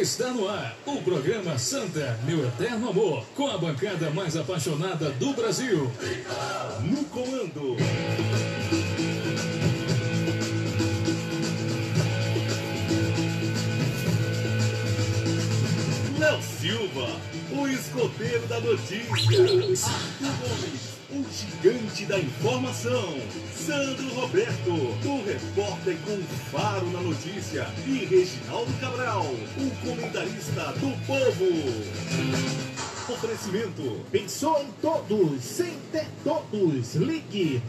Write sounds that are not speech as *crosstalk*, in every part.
Está no ar o programa Santa, meu eterno amor, com a bancada mais apaixonada do Brasil. No comando. Léo Silva, o escoteiro da notícia. Arthur Gomes, o gigante da informação. Sandro Roberto, o repórter com faro na notícia. E Reginaldo Cabral, o comentarista do povo. Oferecimento. Pensou em todos, sem ter todos. Ligue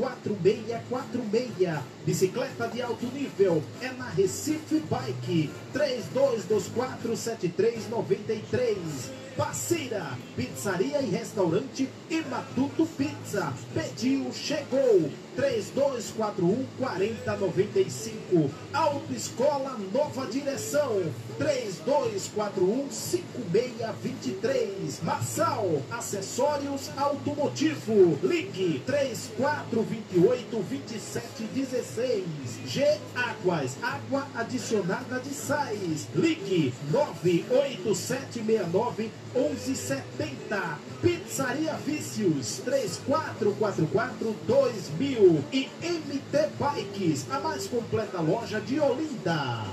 984574646. Bicicleta de alto nível é na Recife Bike 32247393. Parceira, pizzaria e restaurante e Matuto Pizza. Pediu, chegou. 3241 4095. Autoescola Nova Direção. 3241 5623. Massal, acessórios automotivo. Ligue 3428 2716. G Águas, água adicionada de sais. Ligue 98769 1170. Pizzaria Vícios 3444 2000 e MT Bikes, a mais completa loja de Olinda.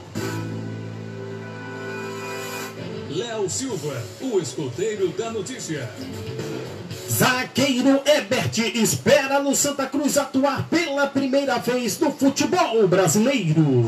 Léo Silva, o escoteiro da notícia. Zagueiro Ebert espera no Santa Cruz atuar pela primeira vez no futebol brasileiro.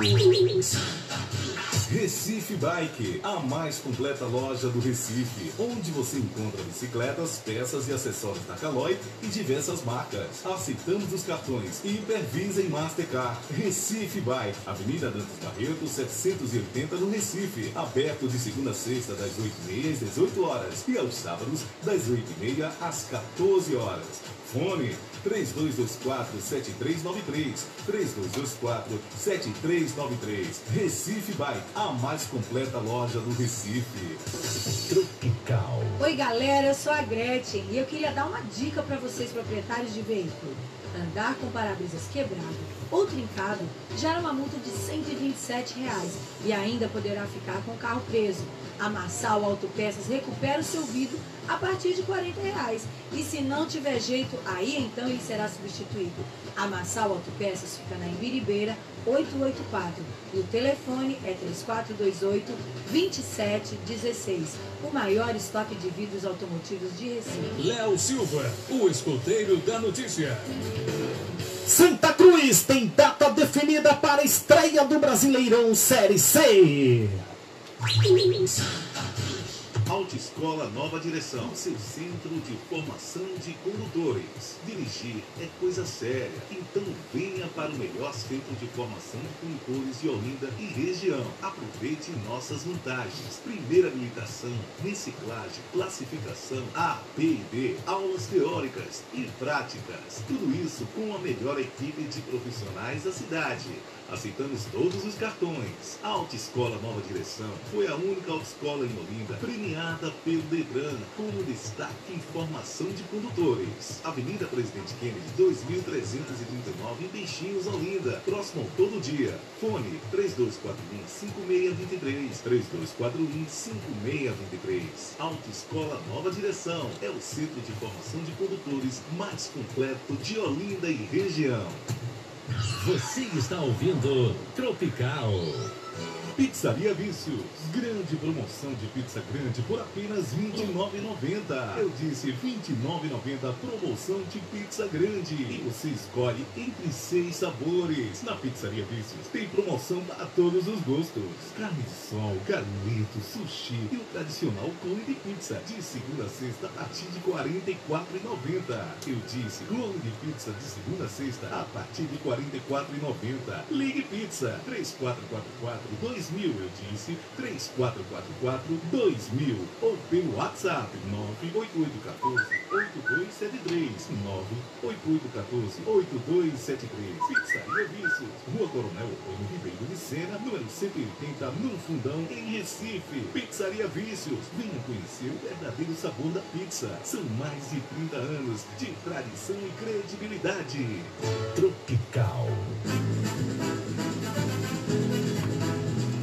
Recife Bike, a mais completa loja do Recife, onde você encontra bicicletas, peças e acessórios da Caloi e diversas marcas. Aceitamos os cartões Hipervisa e Mastercard. Recife Bike, Avenida Dantas Barreto, 780 no Recife. Aberto de segunda a sexta, das 8h30 às 18 horas e aos sábados, das 8h30 às 14 horas. Fone 3224-7393. 3224-7393. Recife Bike, a mais completa loja do Recife. Tropical. Oi, galera, eu sou a Gretchen e eu queria dar uma dica para vocês, proprietários de veículo. Andar com para-brisas quebrado ou trincado gera uma multa de 127 reais e ainda poderá ficar com o carro preso. A Massal Autopeças recupera o seu vidro a partir de 40 reais. E se não tiver jeito, aí então ele será substituído. A Massal Autopeças fica na Embiribeira 884 e o telefone é 3428-2716. O maior estoque de vidros automotivos de Recife. Léo Silva, o escoteiro da notícia. Santa Cruz tem data definida para a estreia do Brasileirão Série C. Autoescola Nova Direção, seu centro de formação de condutores. Dirigir é coisa séria, então venha para o melhor centro de formação de condutores de Olinda e região. Aproveite nossas vantagens. Primeira habilitação, reciclagem, classificação A, B e D, aulas teóricas e práticas. Tudo isso com a melhor equipe de profissionais da cidade. Aceitamos todos os cartões. A Autoescola Nova Direção foi a única autoescola em Olinda premiada pelo Detran como destaque em formação de condutores. Avenida Presidente Kennedy, 2339 em Peixinhos, Olinda. Próximo ao todo dia. Fone 3241-5623. 3241-5623. Autoescola Nova Direção é o centro de formação de condutores mais completo de Olinda e região. Você está ouvindo Tropical. Pizzaria Vícios. Grande promoção de pizza grande por apenas R$ 29,90. Eu disse R$ 29,90 promoção de pizza grande. E você escolhe entre seis sabores. Na Pizzaria Vícios tem promoção para todos os gostos. Carne sol, carneto, sushi e o tradicional clone de pizza. De segunda a sexta a partir de R$ 44,90. Eu disse clone de pizza de segunda a sexta a partir de R$ 44,90. Ligue Pizza 3444 2000, eu disse 3444 2000 ou pelo WhatsApp 98814 8273 98814 8273 Pizzaria Vícios, Rua Coronel Antônio Ribeiro de Sena, número 180, no Fundão, em Recife. Pizzaria Vícios, venha conhecer o verdadeiro sabor da pizza. São mais de 30 anos de tradição e credibilidade. Tropical.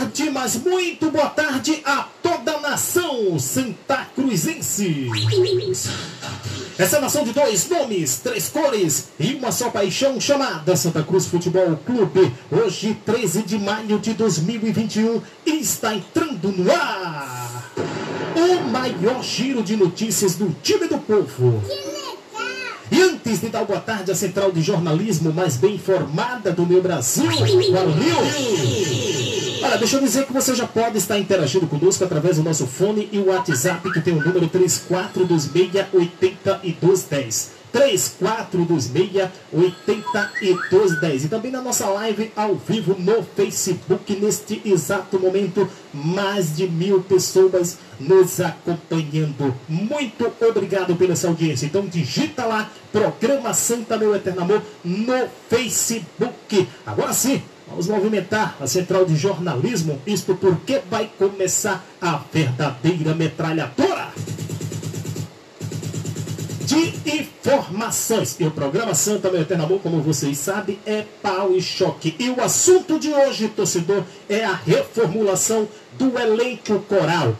tarde, mas muito boa tarde a toda a nação Santa Cruzense. Essa nação de dois nomes, três cores e uma só paixão chamada Santa Cruz Futebol Clube. Hoje, 13 de maio de 2021, está entrando no ar o maior giro de notícias do time do povo. E antes de dar boa tarde à central de jornalismo mais bem informada do meu Brasil, Guarulhos. Olha, deixa eu dizer que você já pode estar interagindo conosco através do nosso fone e o WhatsApp que tem o número 34268210. 34268210. E também na nossa live ao vivo no Facebook, neste exato momento, mais de mil pessoas nos acompanhando. Muito obrigado pela essa audiência. Então digita lá, Programa Santa Meu Eterno Amor no Facebook. Agora sim, Vamos movimentar a central de jornalismo, isto porque vai começar a verdadeira metralhadora de informações. E o programa Santa Meu Eterno como vocês sabem, é pau e choque. E o assunto de hoje, torcedor, é a reformulação do elenco coral.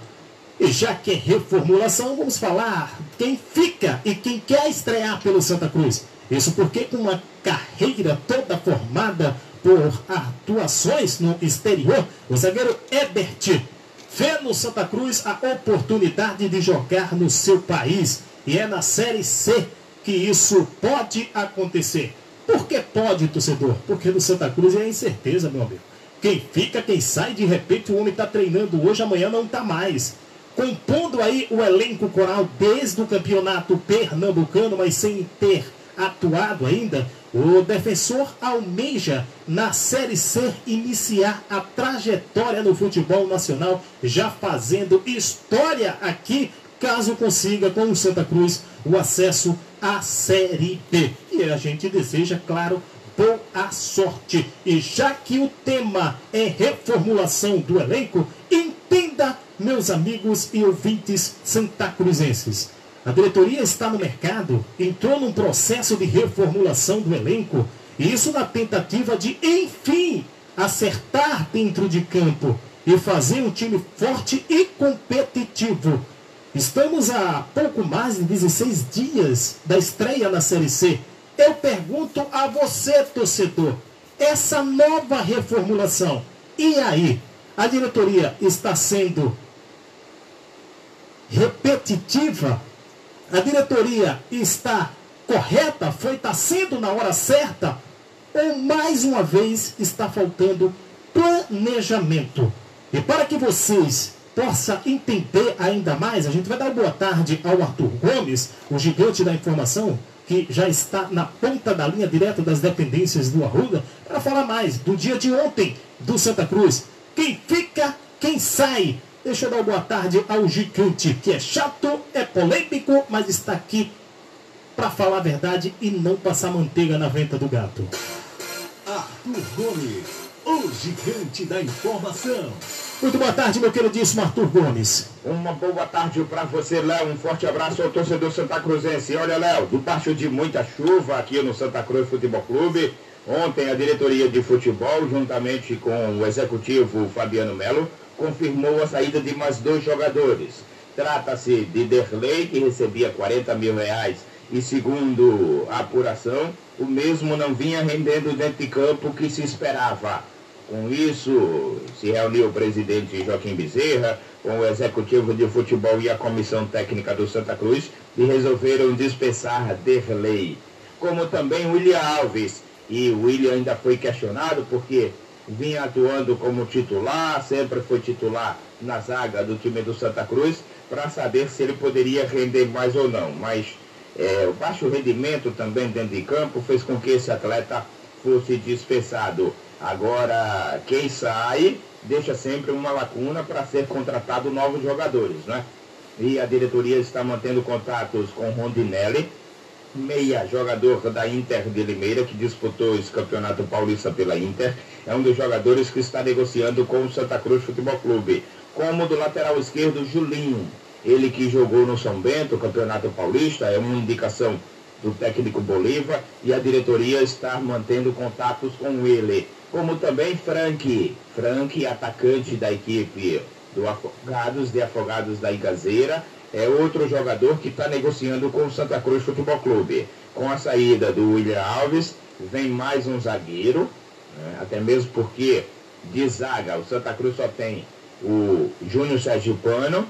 E já que é reformulação, vamos falar quem fica e quem quer estrear pelo Santa Cruz. Isso porque com uma carreira toda formada por atuações no exterior, o zagueiro Ebert vê no Santa Cruz a oportunidade de jogar no seu país. E é na Série C que isso pode acontecer. Por que pode, torcedor? Porque no Santa Cruz é incerteza, meu amigo. Quem fica, quem sai, de repente o homem está treinando hoje, amanhã não está mais. Compondo aí o elenco coral desde o campeonato pernambucano, mas sem ter atuado ainda, o defensor almeja na Série C iniciar a trajetória no futebol nacional, já fazendo história aqui, caso consiga com o Santa Cruz o acesso à Série B. E a gente deseja, claro, boa sorte. E já que o tema é reformulação do elenco, entenda, meus amigos e ouvintes santacruzenses. A diretoria está no mercado, entrou num processo de reformulação do elenco, e isso na tentativa de, enfim, acertar dentro de campo e fazer um time forte e competitivo. Estamos a pouco mais de 16 dias da estreia na Série C. Eu pergunto a você, torcedor, essa nova reformulação, e aí? A diretoria está sendo repetitiva a diretoria está correta, foi está sendo na hora certa, ou mais uma vez está faltando planejamento. E para que vocês possam entender ainda mais, a gente vai dar boa tarde ao Arthur Gomes, o gigante da informação, que já está na ponta da linha direto das dependências do Arruda, para falar mais do dia de ontem do Santa Cruz. Quem fica, quem sai, Deixa eu dar boa tarde ao gigante, que é chato, é polêmico, mas está aqui para falar a verdade e não passar manteiga na venta do gato. Arthur Gomes, o gigante da informação. Muito boa tarde, meu queridíssimo Arthur Gomes. Uma boa tarde para você, Léo. Um forte abraço ao torcedor Santa Cruzense. Olha, Léo, debaixo de muita chuva aqui no Santa Cruz Futebol Clube, ontem a diretoria de futebol, juntamente com o executivo Fabiano Melo, confirmou a saída de mais dois jogadores. Trata-se de Derlei, que recebia 40 mil reais e, segundo a apuração, o mesmo não vinha rendendo dentro de campo que se esperava. Com isso, se reuniu o presidente Joaquim Bezerra, com o executivo de futebol e a comissão técnica do Santa Cruz e resolveram dispensar Derlei. Como também William Alves. E o William ainda foi questionado porque vinha atuando como titular, sempre foi titular na zaga do time do Santa Cruz, para saber se ele poderia render mais ou não. Mas é, o baixo rendimento também dentro de campo fez com que esse atleta fosse dispensado. Agora, quem sai deixa sempre uma lacuna para ser contratado novos jogadores, né? E a diretoria está mantendo contatos com Rondinelli, meia jogador da Inter de Limeira, que disputou esse campeonato paulista pela Inter. É um dos jogadores que está negociando com o Santa Cruz Futebol Clube. Como do lateral esquerdo, Julinho. Ele que jogou no São Bento, campeonato paulista, é uma indicação do técnico Bolívar e a diretoria está mantendo contatos com ele. Como também Frank, Frank, atacante da equipe do Afogados, de Afogados da Igazeira, é outro jogador que está negociando com o Santa Cruz Futebol Clube. Com a saída do William Alves, vem mais um zagueiro, né? até mesmo porque de zaga o Santa Cruz só tem o Júnior Sergipano,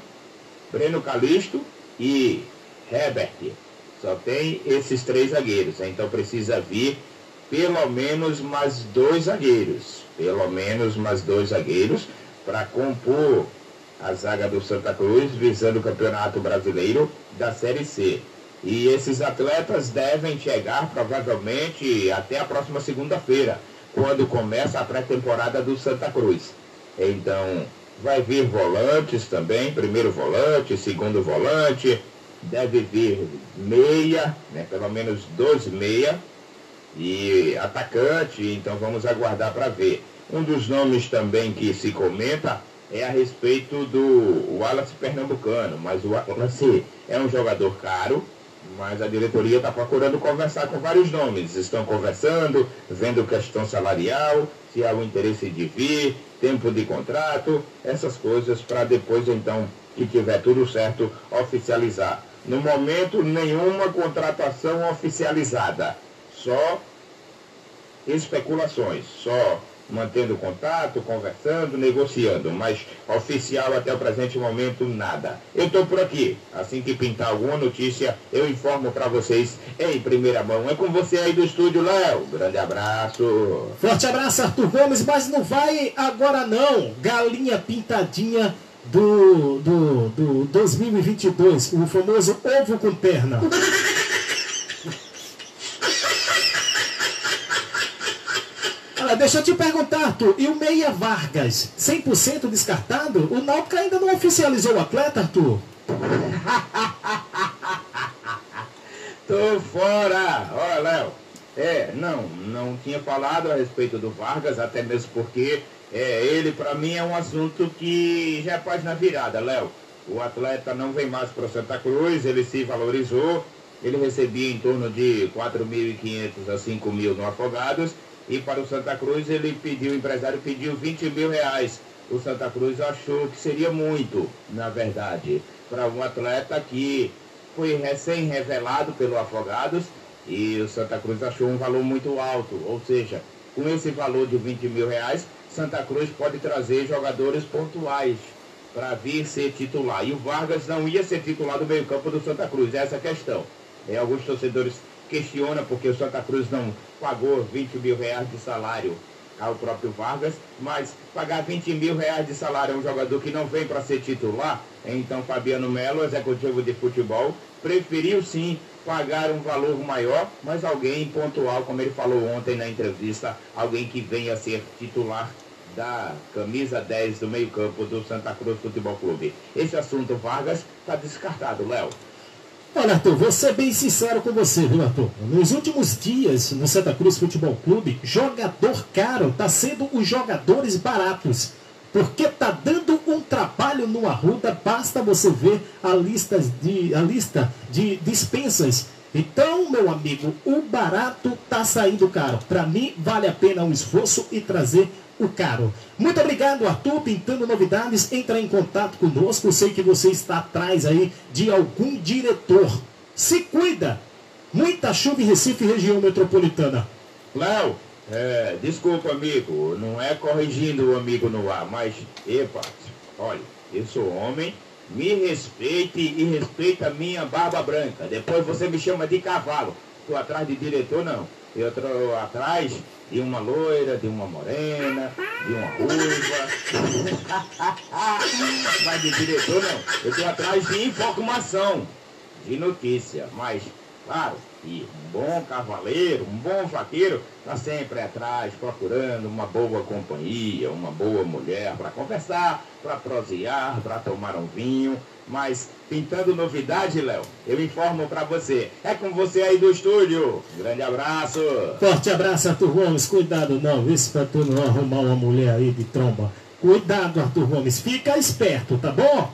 Breno Calisto e Herbert. Só tem esses três zagueiros, né? então precisa vir pelo menos mais dois zagueiros. Pelo menos mais dois zagueiros para compor a zaga do Santa Cruz, visando o Campeonato Brasileiro da Série C. E esses atletas devem chegar provavelmente até a próxima segunda-feira, quando começa a pré-temporada do Santa Cruz. Então, vai vir volantes também, primeiro volante, segundo volante, deve vir meia, né, pelo menos dois meia, e atacante, então vamos aguardar para ver. Um dos nomes também que se comenta é a respeito do Wallace Pernambucano, mas o Wallace é um jogador caro, mas a diretoria está procurando conversar com vários nomes. Estão conversando, vendo questão salarial, se há o interesse de vir, tempo de contrato, essas coisas, para depois, então, que tiver tudo certo, oficializar. No momento, nenhuma contratação oficializada, só especulações, só mantendo contato, conversando, negociando, mas oficial até o presente momento nada. Eu estou por aqui. Assim que pintar alguma notícia, eu informo para vocês em primeira mão. É com você aí do estúdio, Léo. Grande abraço. Forte abraço, Arthur Gomes, mas não vai agora não. Galinha pintadinha do, do, do 2022, o famoso ovo com perna. *laughs* deixa eu te perguntar, Arthur, e o Meia Vargas, 100% descartado? O Náutico ainda não oficializou o atleta, Arthur? *laughs* Tô fora! Olha, Léo, é, não, não tinha falado a respeito do Vargas, até mesmo porque é, ele para mim é um assunto que já é página virada, Léo. O atleta não vem mais para Santa Cruz, ele se valorizou, ele recebia em torno de 4.500 a 5 mil no Afogados e para o Santa Cruz ele pediu, o empresário pediu 20 mil reais. O Santa Cruz achou que seria muito, na verdade, para um atleta que foi recém-revelado pelo Afogados e o Santa Cruz achou um valor muito alto. Ou seja, com esse valor de 20 mil reais, Santa Cruz pode trazer jogadores pontuais para vir ser titular. E o Vargas não ia ser titular do meio-campo do Santa Cruz, essa é a questão. É, alguns torcedores questiona porque o Santa Cruz não pagou 20 mil reais de salário ao próprio Vargas, mas pagar 20 mil reais de salário a um jogador que não vem para ser titular, então Fabiano Melo, executivo de futebol, preferiu sim pagar um valor maior, mas alguém pontual, como ele falou ontem na entrevista, alguém que venha a ser titular da camisa 10 do meio-campo do Santa Cruz Futebol Clube. Esse assunto Vargas está descartado, Léo. Olha, Arthur, vou ser bem sincero com você, viu, Arthur? Nos últimos dias, no Santa Cruz Futebol Clube, jogador caro está sendo os jogadores baratos. Porque tá dando um trabalho no Arruda, basta você ver a lista de, a lista de dispensas. Então, meu amigo, o barato tá saindo caro. Para mim, vale a pena um esforço e trazer o caro. Muito obrigado, Arthur, pintando novidades. Entra em contato conosco. Sei que você está atrás aí de algum diretor. Se cuida. Muita chuva em Recife, região metropolitana. Léo, é, desculpa, amigo. Não é corrigindo o amigo no ar, mas, epa, olha, eu sou homem. Me respeite e respeita a minha barba branca. Depois você me chama de cavalo. Estou atrás de diretor, não. Eu estou atrás de uma loira, de uma morena, de uma ruiva. *laughs* Mas de diretor não. Eu estou atrás de informação, de notícia. Mas, claro, E um bom cavaleiro, um bom vaqueiro, está sempre atrás procurando uma boa companhia, uma boa mulher para conversar, para prosear, para tomar um vinho. Mas pintando novidade, Léo, eu informo para você. É com você aí do estúdio. Grande abraço. Forte abraço, Arthur Gomes. Cuidado não, vê se para tu não arrumar uma mulher aí de tromba. Cuidado, Arthur Gomes. Fica esperto, tá bom?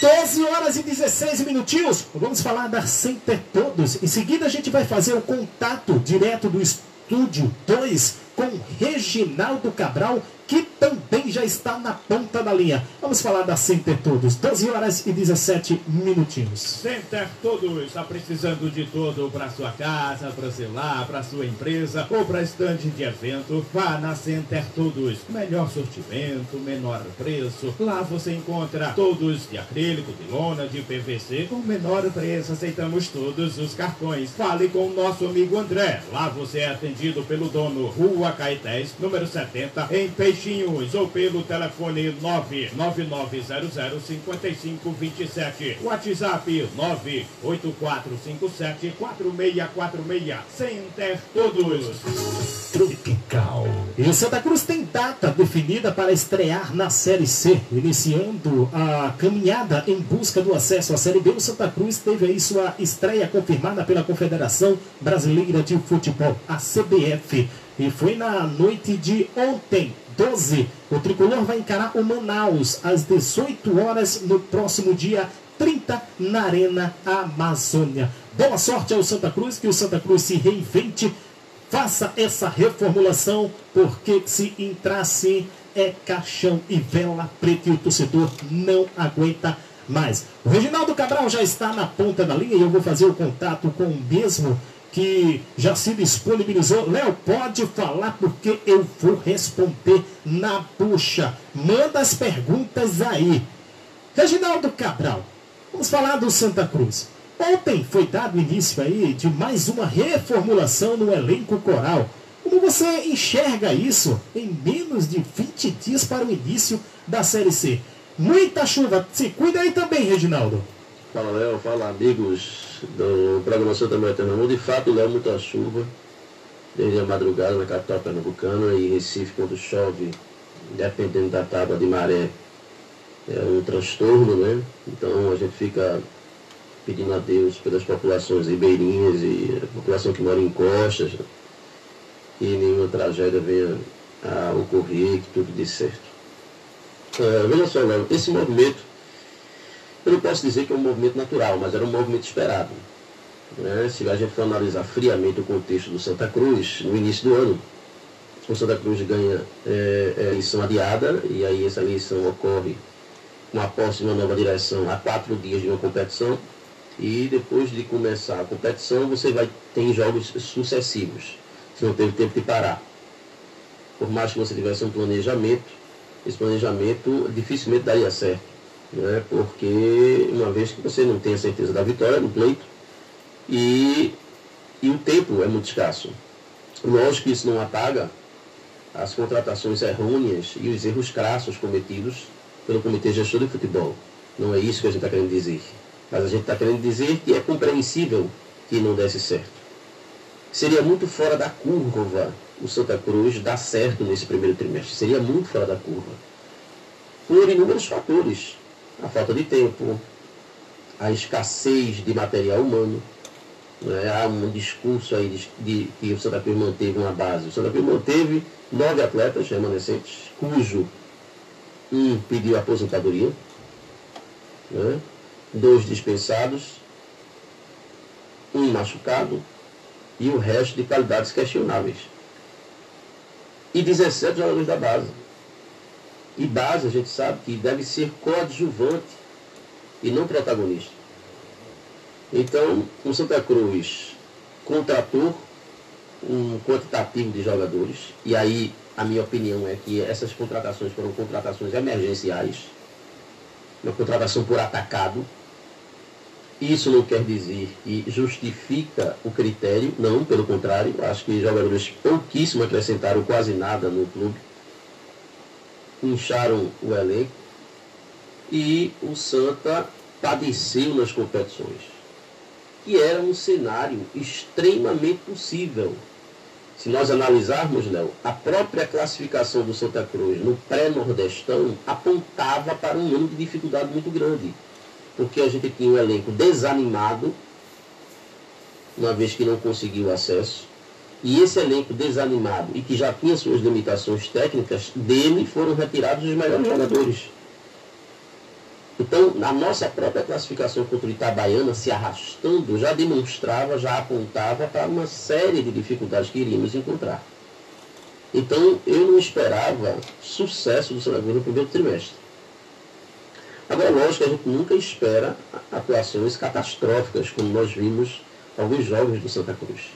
12 horas e 16 minutinhos. Vamos falar da Center Todos. Em seguida a gente vai fazer o contato direto do estúdio 2 com Reginaldo Cabral que também já está na ponta da linha. Vamos falar da Center Todos, 12 horas e 17 minutinhos. Center Todos está precisando de tudo para sua casa, para seu lar, para sua empresa ou para estande de evento. Vá na Center Todos. Melhor sortimento, menor preço. Lá você encontra todos de acrílico, de lona, de PVC com menor preço. Aceitamos todos os cartões. Fale com o nosso amigo André. Lá você é atendido pelo dono Rua Caetés, número 70, em Peixe Peixinhos ou pelo telefone 999005527. WhatsApp 984574646. Center Todos. Tropical. E o Santa Cruz tem data definida para estrear na Série C, iniciando a caminhada em busca do acesso à Série B. O Santa Cruz teve aí sua estreia confirmada pela Confederação Brasileira de Futebol, a CBF. E foi na noite de ontem, 12. O tricolor vai encarar o Manaus às 18 horas no próximo dia 30 na Arena Amazônia. Boa sorte ao Santa Cruz, que o Santa Cruz se reinvente, faça essa reformulação, porque se entrar assim é caixão e vela preta e o torcedor não aguenta mais. O Reginaldo Cabral já está na ponta da linha e eu vou fazer o contato com o mesmo que já se disponibilizou. Léo, pode falar porque eu vou responder na puxa. Manda as perguntas aí. Reginaldo Cabral, vamos falar do Santa Cruz. Ontem foi dado início aí de mais uma reformulação no elenco coral. Como você enxerga isso em menos de 20 dias para o início da Série C? Muita chuva. Se cuida aí também, Reginaldo. Fala, Léo. Fala, amigos do programação também Pernambuco. De fato, Léo, muita chuva desde a madrugada na capital pernambucana e Recife, quando chove, dependendo da tábua de maré, é um transtorno, né? Então a gente fica pedindo a Deus pelas populações ribeirinhas e a população que mora em costas, que nenhuma tragédia venha a ocorrer, que tudo dê certo. É, veja só, Léo, esse movimento eu não posso dizer que é um movimento natural, mas era um movimento esperado. Né? Se a gente for analisar friamente o contexto do Santa Cruz, no início do ano, o Santa Cruz ganha é, é, eleição adiada, e aí essa eleição ocorre com a posse de uma nova direção a quatro dias de uma competição, e depois de começar a competição, você vai ter jogos sucessivos. Você não teve tempo de parar. Por mais que você tivesse um planejamento, esse planejamento dificilmente daria certo né? porque uma vez que você não tem a certeza da vitória no pleito e, e o tempo é muito escasso. Lógico que isso não apaga as contratações errôneas e os erros crassos cometidos pelo Comitê Gestor de Futebol. Não é isso que a gente está querendo dizer. Mas a gente está querendo dizer que é compreensível que não desse certo. Seria muito fora da curva o Santa Cruz dar certo nesse primeiro trimestre. Seria muito fora da curva. Por inúmeros fatores a falta de tempo, a escassez de material humano. Né? Há um discurso aí de, de, que o Santa Cruz manteve uma base. O Santa Cruz manteve nove atletas remanescentes, cujo um pediu aposentadoria, né? dois dispensados, um machucado e o resto de qualidades questionáveis. E 17 jogadores da base. E base, a gente sabe que deve ser coadjuvante e não protagonista. Então, o Santa Cruz contratou um quantitativo de jogadores, e aí a minha opinião é que essas contratações foram contratações emergenciais, uma contratação por atacado. Isso não quer dizer que justifica o critério, não, pelo contrário, acho que jogadores pouquíssimo acrescentaram quase nada no clube incharam o elenco e o Santa padeceu nas competições. que era um cenário extremamente possível. Se nós analisarmos, Léo, a própria classificação do Santa Cruz no pré-nordestão apontava para um ano de dificuldade muito grande. Porque a gente tinha um elenco desanimado, uma vez que não conseguiu acesso, e esse elenco desanimado e que já tinha suas limitações técnicas, dele foram retirados os melhores jogadores. Então, a nossa própria classificação contra o Itabaiana se arrastando já demonstrava, já apontava para uma série de dificuldades que iríamos encontrar. Então, eu não esperava sucesso do Santa Cruz no primeiro trimestre. Agora, lógico a gente nunca espera atuações catastróficas, como nós vimos alguns jogos do Santa Cruz.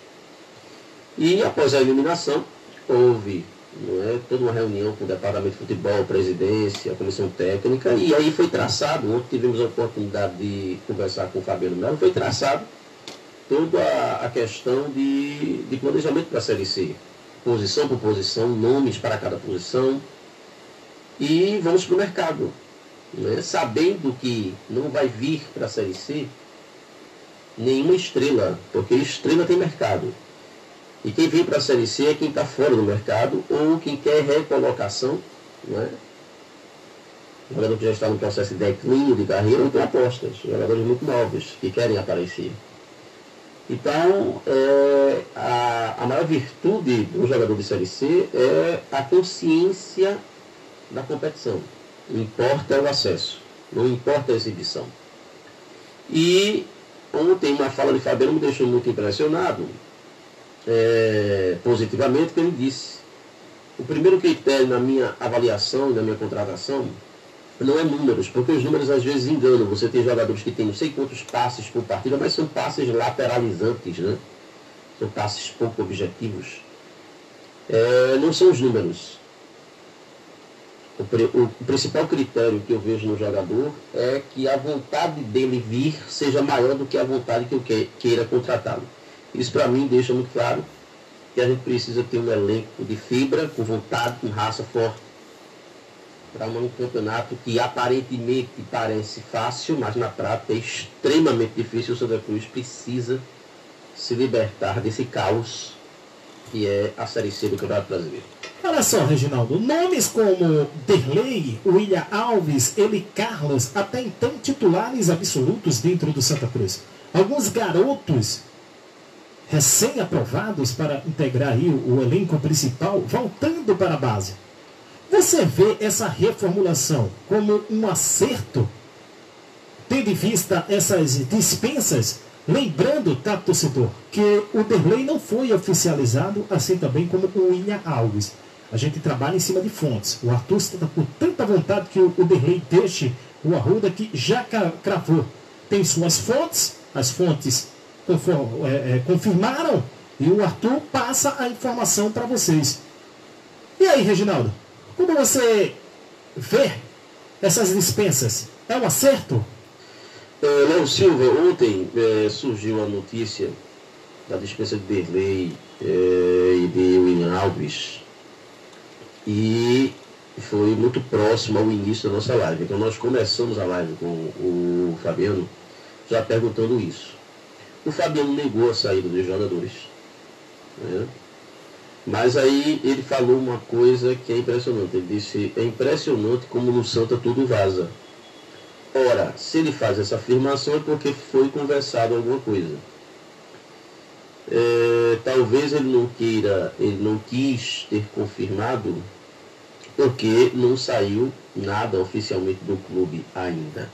E após a eliminação, houve é, toda uma reunião com o Departamento de Futebol, presidência, a comissão técnica, e aí foi traçado, ontem tivemos a oportunidade de conversar com o Fabiano Melo, foi traçado toda a, a questão de, de planejamento para a Série C. Posição por posição, nomes para cada posição. E vamos para o mercado. Né? Sabendo que não vai vir para a Série C nenhuma estrela, porque estrela tem mercado. E quem vem para a Série C é quem está fora do mercado ou quem quer recolocação, não é? jogador que já está no processo de declínio de carreira ou tem apostas, jogadores muito novos que querem aparecer. Então, é, a, a maior virtude do jogador de Série C é a consciência da competição. Não importa o acesso, não importa a exibição. E ontem uma fala de Fabiano me deixou muito impressionado, é, positivamente, que ele disse. O primeiro critério na minha avaliação, na minha contratação, não é números, porque os números às vezes enganam. Você tem jogadores que têm não sei quantos passes por partida, mas são passes lateralizantes, né? São passes pouco objetivos. É, não são os números. O, o, o, principal critério que eu vejo no jogador é que a vontade dele vir seja maior do que a vontade que eu que, queira contratá-lo. Isso para mim deixa muito claro que a gente precisa ter um elenco de fibra, com vontade, com raça forte, para um campeonato que aparentemente parece fácil, mas na prática é extremamente difícil. O Santa Cruz precisa se libertar desse caos que é a Série C do Campeonato Brasileiro. Olha só, Reginaldo, nomes como Derlei, William Alves, Eli Carlos, até então titulares absolutos dentro do Santa Cruz. Alguns garotos recém-aprovados para integrar o, o elenco principal, voltando para a base. Você vê essa reformulação como um acerto, tendo em vista essas dispensas, lembrando, tá, torcedor, que o Derlei não foi oficializado, assim também como o William Alves. A gente trabalha em cima de fontes. O Arthur está com tanta vontade que o Derlei deixe o Arruda que já cravou. Tem suas fontes, as fontes é, é, confirmaram e o Arthur passa a informação para vocês. E aí, Reginaldo, como você vê essas dispensas? É um acerto? É, Léo Silva, ontem é, surgiu a notícia da dispensa de Derlei é, e de William Alves e foi muito próximo ao início da nossa live. Então nós começamos a live com o Fabiano já perguntando isso. O Fabiano negou a saída dos jogadores. Né? Mas aí ele falou uma coisa que é impressionante. Ele disse, é impressionante como no Santa tudo vaza. Ora, se ele faz essa afirmação é porque foi conversado alguma coisa. É, talvez ele não queira, ele não quis ter confirmado, porque não saiu nada oficialmente do clube ainda.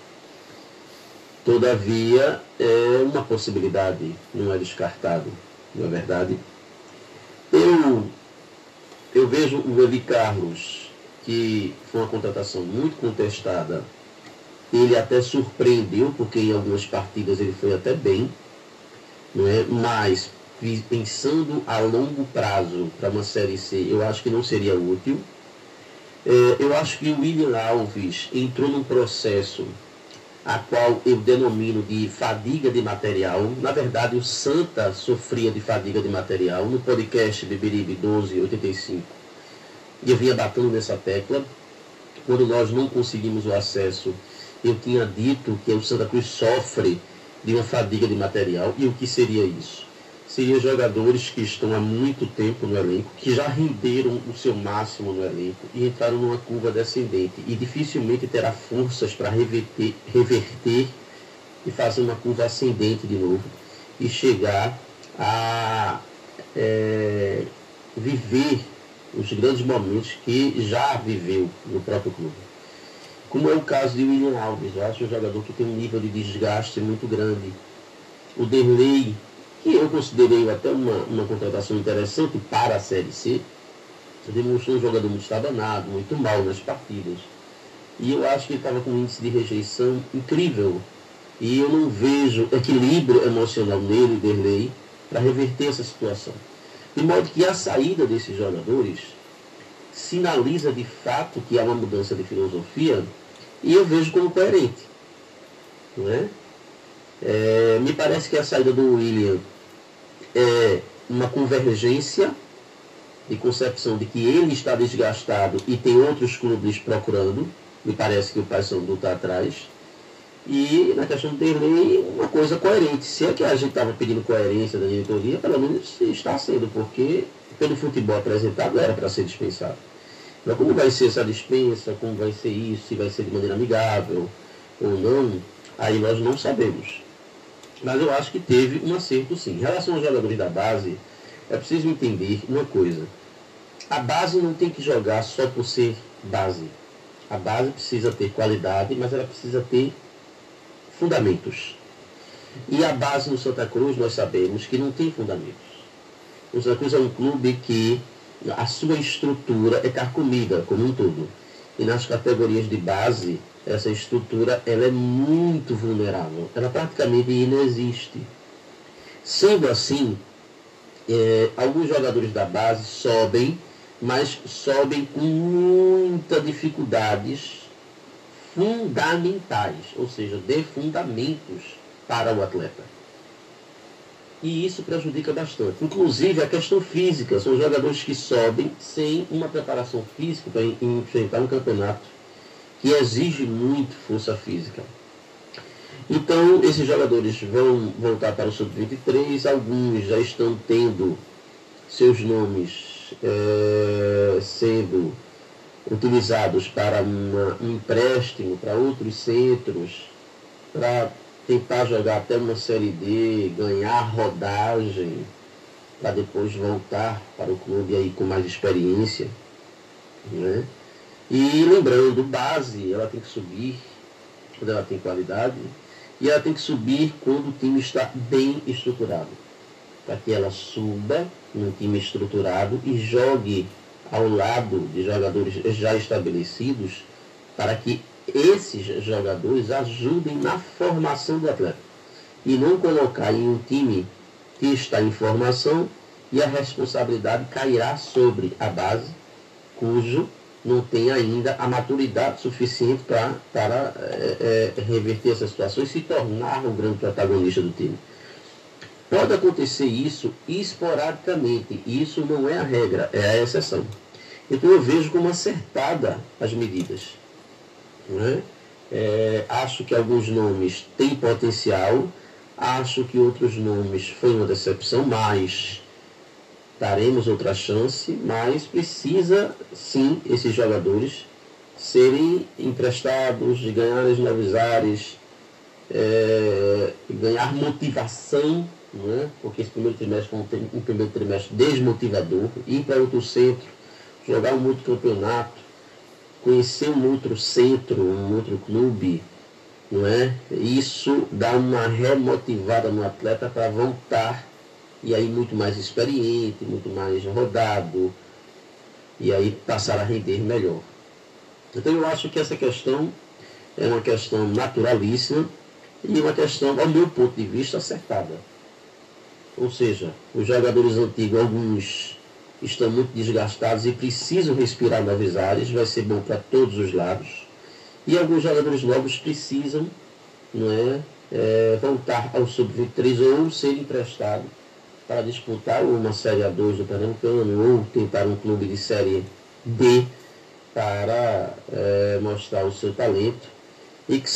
Todavia, é uma possibilidade, não é descartado, não é verdade? Eu, eu vejo o Eli Carlos, que foi uma contratação muito contestada, ele até surpreendeu, porque em algumas partidas ele foi até bem, é? mas pensando a longo prazo para uma Série C, eu acho que não seria útil. É, eu acho que o William Alves entrou num processo a qual eu denomino de fadiga de material. Na verdade, o Santa sofria de fadiga de material no podcast Beberibe 1285. E eu vinha batendo nessa tecla. Quando nós não conseguimos o acesso, eu tinha dito que o Santa Cruz sofre de uma fadiga de material. E o que seria isso? Seriam jogadores que estão há muito tempo no elenco, que já renderam o seu máximo no elenco e entraram numa curva descendente e dificilmente terá forças para reverter, reverter e fazer uma curva ascendente de novo e chegar a é, viver os grandes momentos que já viveu no próprio clube. Como é o caso de William Alves, eu acho um jogador que tem um nível de desgaste muito grande. O Derlei, que eu considerei até uma, uma contratação interessante para a Série C, demonstrou um jogador muito estabanado, muito mal nas partidas. E eu acho que ele estava com um índice de rejeição incrível. E eu não vejo equilíbrio emocional nele, Derlei, para reverter essa situação. De modo que a saída desses jogadores sinaliza de fato que há uma mudança de filosofia e eu vejo como coerente. Não é? É, me parece que a saída do William é uma convergência de concepção de que ele está desgastado e tem outros clubes procurando. Me parece que o Paysandu está atrás. E na questão do delay, uma coisa coerente. Se é que a gente estava pedindo coerência da diretoria, pelo menos está sendo, porque pelo futebol apresentado era para ser dispensado. Então, como vai ser essa dispensa, como vai ser isso, se vai ser de maneira amigável ou não, aí nós não sabemos. Mas eu acho que teve um acerto sim. Em relação aos jogadores da base, é preciso entender uma coisa. A base não tem que jogar só por ser base. A base precisa ter qualidade, mas ela precisa ter fundamentos. E a base no Santa Cruz nós sabemos que não tem fundamentos. O Santa Cruz é um clube que a sua estrutura é carcomida como um todo. E nas categorias de base, essa estrutura ela é muito vulnerável. Ela praticamente inexiste. Sendo assim, é, alguns jogadores da base sobem, mas sobem com muitas dificuldades fundamentais, ou seja, de fundamentos para o atleta. E isso prejudica bastante. Inclusive a questão física, são jogadores que sobem sem uma preparação física para enfrentar um campeonato que exige muito força física. Então, esses jogadores vão voltar para o Sub-23, alguns já estão tendo seus nomes é, sendo utilizados para uma, um empréstimo para outros centros, para tentar jogar até uma Série D, ganhar rodagem, para depois voltar para o clube aí com mais experiência. Né? E lembrando, base, ela tem que subir quando ela tem qualidade, e ela tem que subir quando o time está bem estruturado. Para que ela suba num time estruturado e jogue ao lado de jogadores já estabelecidos para que esses jogadores ajudem na formação do atleta e não colocar em um time que está em formação e a responsabilidade cairá sobre a base cujo não tem ainda a maturidade suficiente pra, para é, é, reverter essa situação e se tornar o grande protagonista do time. Pode acontecer isso esporadicamente. Isso não é a regra, é a exceção. Então eu vejo como acertada as medidas. Né? É, acho que alguns nomes têm potencial, acho que outros nomes foi uma decepção, mas daremos outra chance, mas precisa sim esses jogadores serem emprestados, ganharem novos ares, é, ganhar motivação né? porque esse primeiro trimestre foi um, primeiro trimestre desmotivador, ir para outro centro, jogar um outro campeonato, conhecer um outro centro, um outro clube, não é? Isso dá uma remotivada no atleta para voltar e aí muito mais experiente, muito mais rodado, e aí passar a render melhor. Então eu acho que essa questão é uma questão naturalíssima e uma questão, ao meu ponto de vista, acertada. Ou seja, os jogadores antigos, alguns estão muito desgastados e precisam respirar novos ares, vai ser bom para todos os lados. E alguns jogadores novos precisam não é, é voltar ao sub-23 ou ser emprestado para disputar uma Série A2 do Pernambucano ou tentar um clube de Série D para é, mostrar o seu talento e, que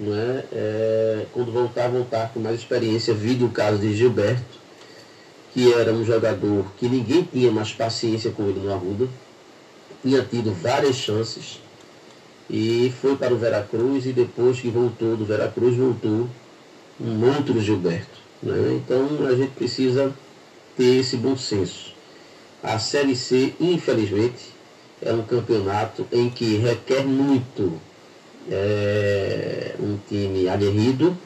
não é? é? quando voltar, voltar com mais experiência, vi o caso de Gilberto, que era um jogador que ninguém tinha mais paciência com ele no Arruda, tinha tido várias chances e foi para o Veracruz e depois que voltou do Veracruz, voltou um outro Gilberto. Né? Então a gente precisa ter esse bom senso. A Série C, infelizmente, é um campeonato em que requer muito é, um time aguerrido,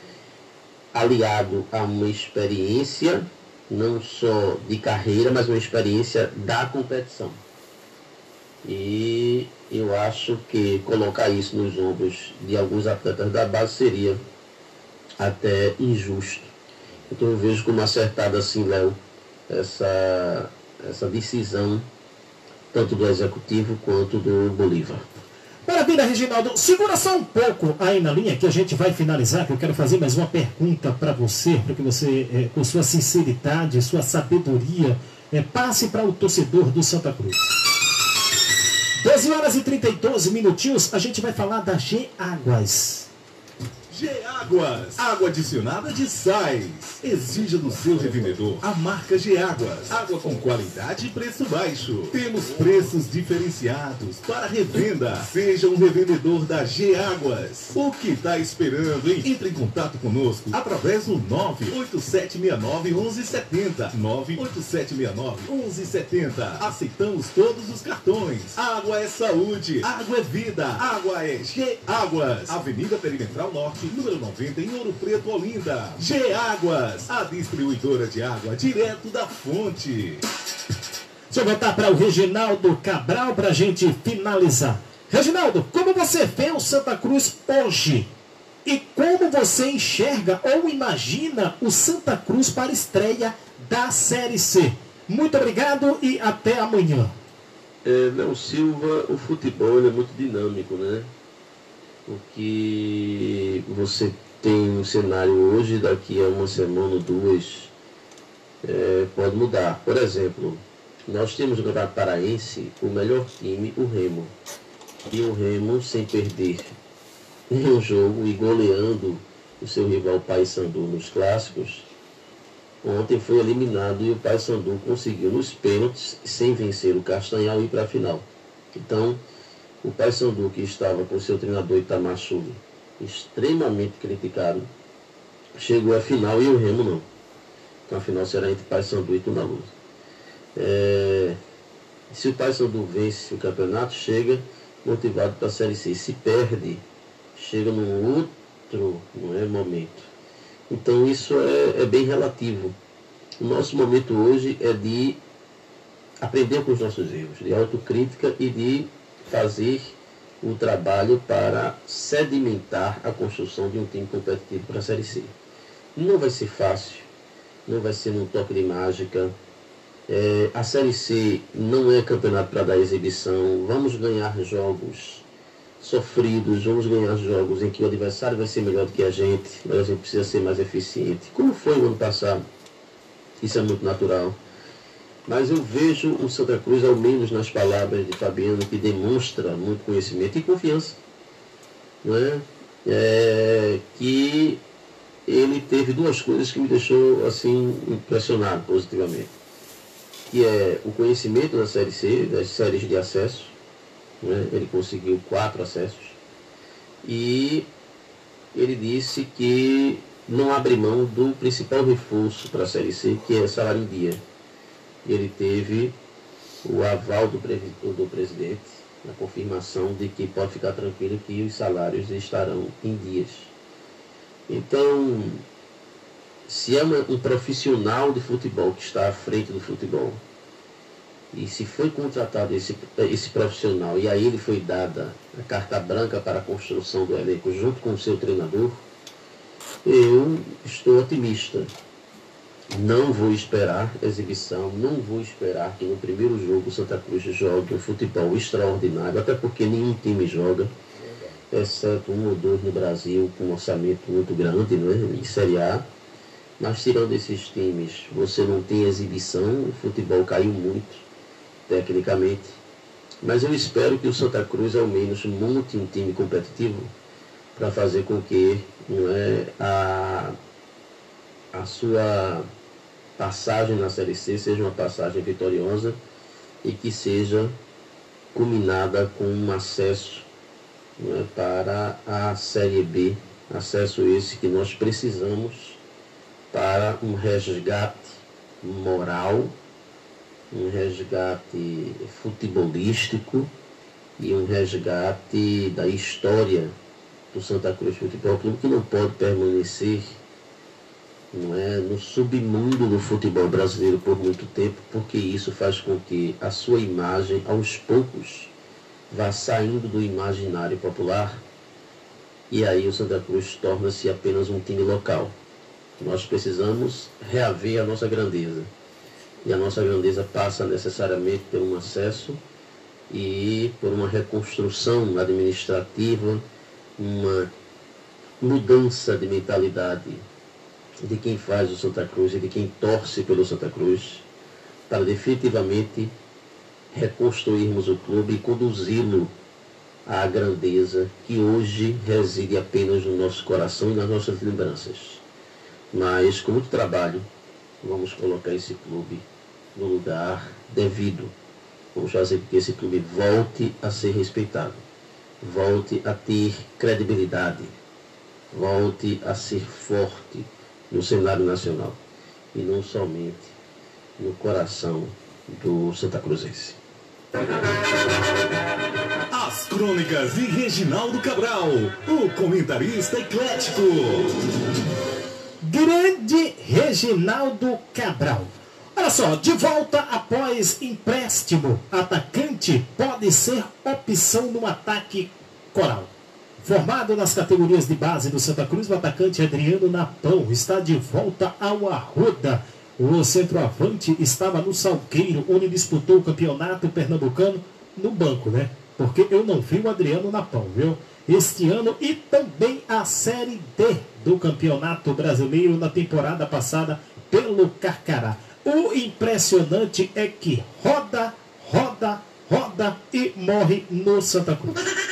aliado a uma experiência, não só de carreira, mas uma experiência da competição. E eu acho que colocar isso nos ombros de alguns atletas da base seria até injusto. Então eu vejo como acertada assim, Léo, essa, essa decisão tanto do Executivo quanto do Bolívar. Maravilha, Reginaldo. Segura só um pouco aí na linha que a gente vai finalizar, que eu quero fazer mais uma pergunta para você, para que você, é, com sua sinceridade, sua sabedoria, é, passe para o torcedor do Santa Cruz. 12 horas e 32 minutinhos, a gente vai falar da G Águas. Geáguas, água adicionada de sais. Exija do seu revendedor a marca Geáguas. Água com qualidade e preço baixo. Temos preços diferenciados para revenda. Seja um revendedor da Geáguas. O que está esperando, hein? Entre em contato conosco através do 98769-1170. 98769-1170. Aceitamos todos os cartões. Água é saúde. Água é vida. Água é Geáguas. Avenida Perimetral Norte, número 90, em Ouro Preto, Olinda. G Águas, a distribuidora de água direto da fonte. Deixa eu voltar para o Reginaldo Cabral para a gente finalizar. Reginaldo, como você vê o Santa Cruz hoje? E como você enxerga ou imagina o Santa Cruz para a estreia da Série C? Muito obrigado e até amanhã. É, Léo Silva, o futebol é muito dinâmico, né? Porque você tem um cenário hoje, daqui a uma semana ou duas, é, pode mudar. Por exemplo, nós temos no Campeonato Paraense o melhor time, o Remo. E o Remo, sem perder nenhum *laughs* jogo e goleando o seu rival Paysandu nos clássicos, ontem foi eliminado e o Paysandu conseguiu nos pênaltis, sem vencer o Castanhal, ir para a final. Então, o Paysandu, que estava com seu treinador Itamar Chuli, extremamente criticado, chegou à final e o Remo não. Então a final será entre Paysandu e Tunalusa. É, se o Paysandu vence o campeonato, chega motivado para a Série C. Se perde, chega num outro não é, momento. Então isso é, é bem relativo. O nosso momento hoje é de aprender com os nossos erros, de autocrítica e de fazer o trabalho para sedimentar a construção de um time competitivo para a Série C. Não vai ser fácil, não vai ser num toque de mágica. É, a Série C não é campeonato para dar exibição. Vamos ganhar jogos sofridos, vamos ganhar jogos em que o adversário vai ser melhor do que a gente, mas a gente precisa ser mais eficiente. Como foi no ano passado? Isso é muito natural. Mas eu vejo o Santa Cruz, ao menos nas palavras de Fabiano, que demonstra muito conhecimento e confiança. Não é? que ele teve duas coisas que me deixou assim impressionado positivamente. Que é o conhecimento da Série C, das séries de acesso. Né? Ele conseguiu quatro acessos. E ele disse que não abre mão do principal reforço para a Série C, que é salário dia ele teve o aval do, do presidente, a confirmação de que pode ficar tranquilo que os salários estarão em dias. Então, se é um profissional de futebol que está à frente do futebol, e se foi contratado esse, esse profissional e a ele foi dada a carta branca para a construção do elenco junto com o seu treinador, eu estou otimista não vou esperar exibição, não vou esperar que no primeiro jogo o Santa Cruz jogue um futebol extraordinário, até porque nenhum time joga, exceto um ou dois no Brasil com um orçamento muito grande, né, em Série A. Mas tirando esses times, você não tem exibição, o futebol caiu muito, tecnicamente. Mas eu espero que o Santa Cruz ao menos monte um time competitivo para fazer com que não é, a, a sua passagem na Série C seja uma passagem vitoriosa e que seja culminada com um acesso é, para a Série B, acesso esse que nós precisamos para um resgate moral, um resgate futebolístico e um resgate da história do Santa Cruz Futebol Clube que não pode permanecer não é, no submundo do futebol brasileiro por muito tempo, porque isso faz com que a sua imagem, aos poucos, vá saindo do imaginário popular e aí o Santa Cruz torna-se apenas um time local. Nós precisamos reaver a nossa grandeza. E a nossa grandeza passa necessariamente por um acesso e por uma reconstrução administrativa, uma mudança de mentalidade de quem faz o Santa Cruz e de quem torce pelo Santa Cruz, para definitivamente reconstruirmos o clube e conduzi-lo à grandeza que hoje reside apenas no nosso coração e nas nossas lembranças. Mas com muito trabalho, vamos colocar esse clube no lugar devido. Vamos fazer com que esse clube volte a ser respeitado, volte a ter credibilidade, volte a ser forte no cenário nacional e não somente no coração do Santa Cruzense. As crônicas de Reginaldo Cabral, o comentarista eclético. Grande Reginaldo Cabral. Olha só, de volta após empréstimo, atacante pode ser opção no ataque coral. Formado nas categorias de base do Santa Cruz, o atacante Adriano Napão está de volta ao Arruda. O centroavante estava no Salgueiro, onde disputou o campeonato pernambucano no banco, né? Porque eu não vi o Adriano Napão, viu? Este ano e também a Série D do Campeonato Brasileiro na temporada passada pelo Carcará. O impressionante é que roda, roda, roda e morre no Santa Cruz.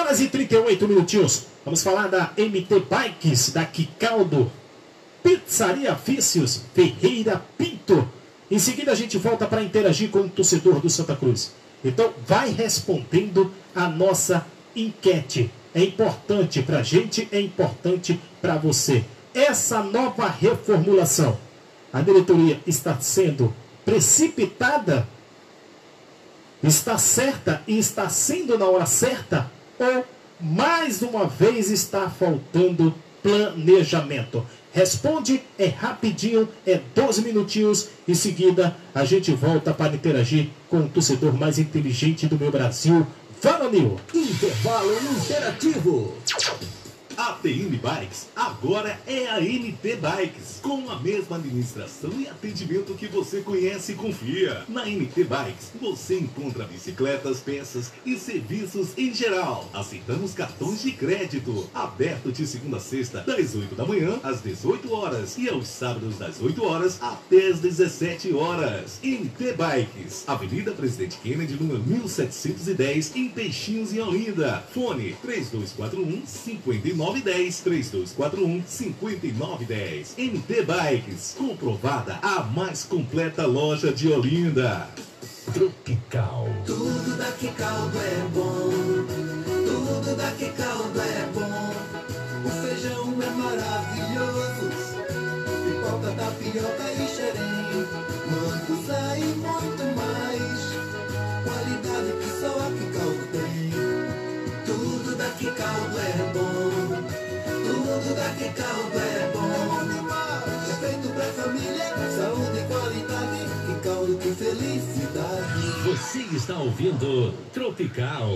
Horas e 38 minutinhos. Vamos falar da MT Bikes, da Quicaldo, Pizzaria Fícios, Ferreira Pinto. Em seguida a gente volta para interagir com o torcedor do Santa Cruz. Então vai respondendo a nossa enquete. É importante para a gente, é importante para você. Essa nova reformulação, a diretoria está sendo precipitada está certa e está sendo na hora certa? Ou mais uma vez está faltando planejamento? Responde, é rapidinho, é 12 minutinhos. Em seguida, a gente volta para interagir com o torcedor mais inteligente do meu Brasil. Fala, Nil! Intervalo interativo. A TM Bikes agora é a NT Bikes, com a mesma administração e atendimento que você conhece e confia. Na NT Bikes você encontra bicicletas, peças e serviços em geral. Aceitamos cartões de crédito, aberto de segunda a sexta, das 8 da manhã às 18 horas e aos sábados das 8 horas até as 17 horas. NT Bikes, Avenida Presidente Kennedy, número 1710, em Peixinhos, em Olinda. Fone 3241 59 5910 3241 5910. MT Bikes, comprovada a mais completa loja de Olinda. Tropical. Tudo daqui caldo é bom. Tudo daqui caldo é bom. O feijão é maravilhoso. Pipoca, tapioca e xerém. Manguzá e muito mais. Qualidade que só aqui caldo tem. Tudo daqui caldo é bom. Tudo daqui caldo é bom. É feito pra família, saúde e qualidade. Que caldo, que felicidade. Você está ouvindo Tropical.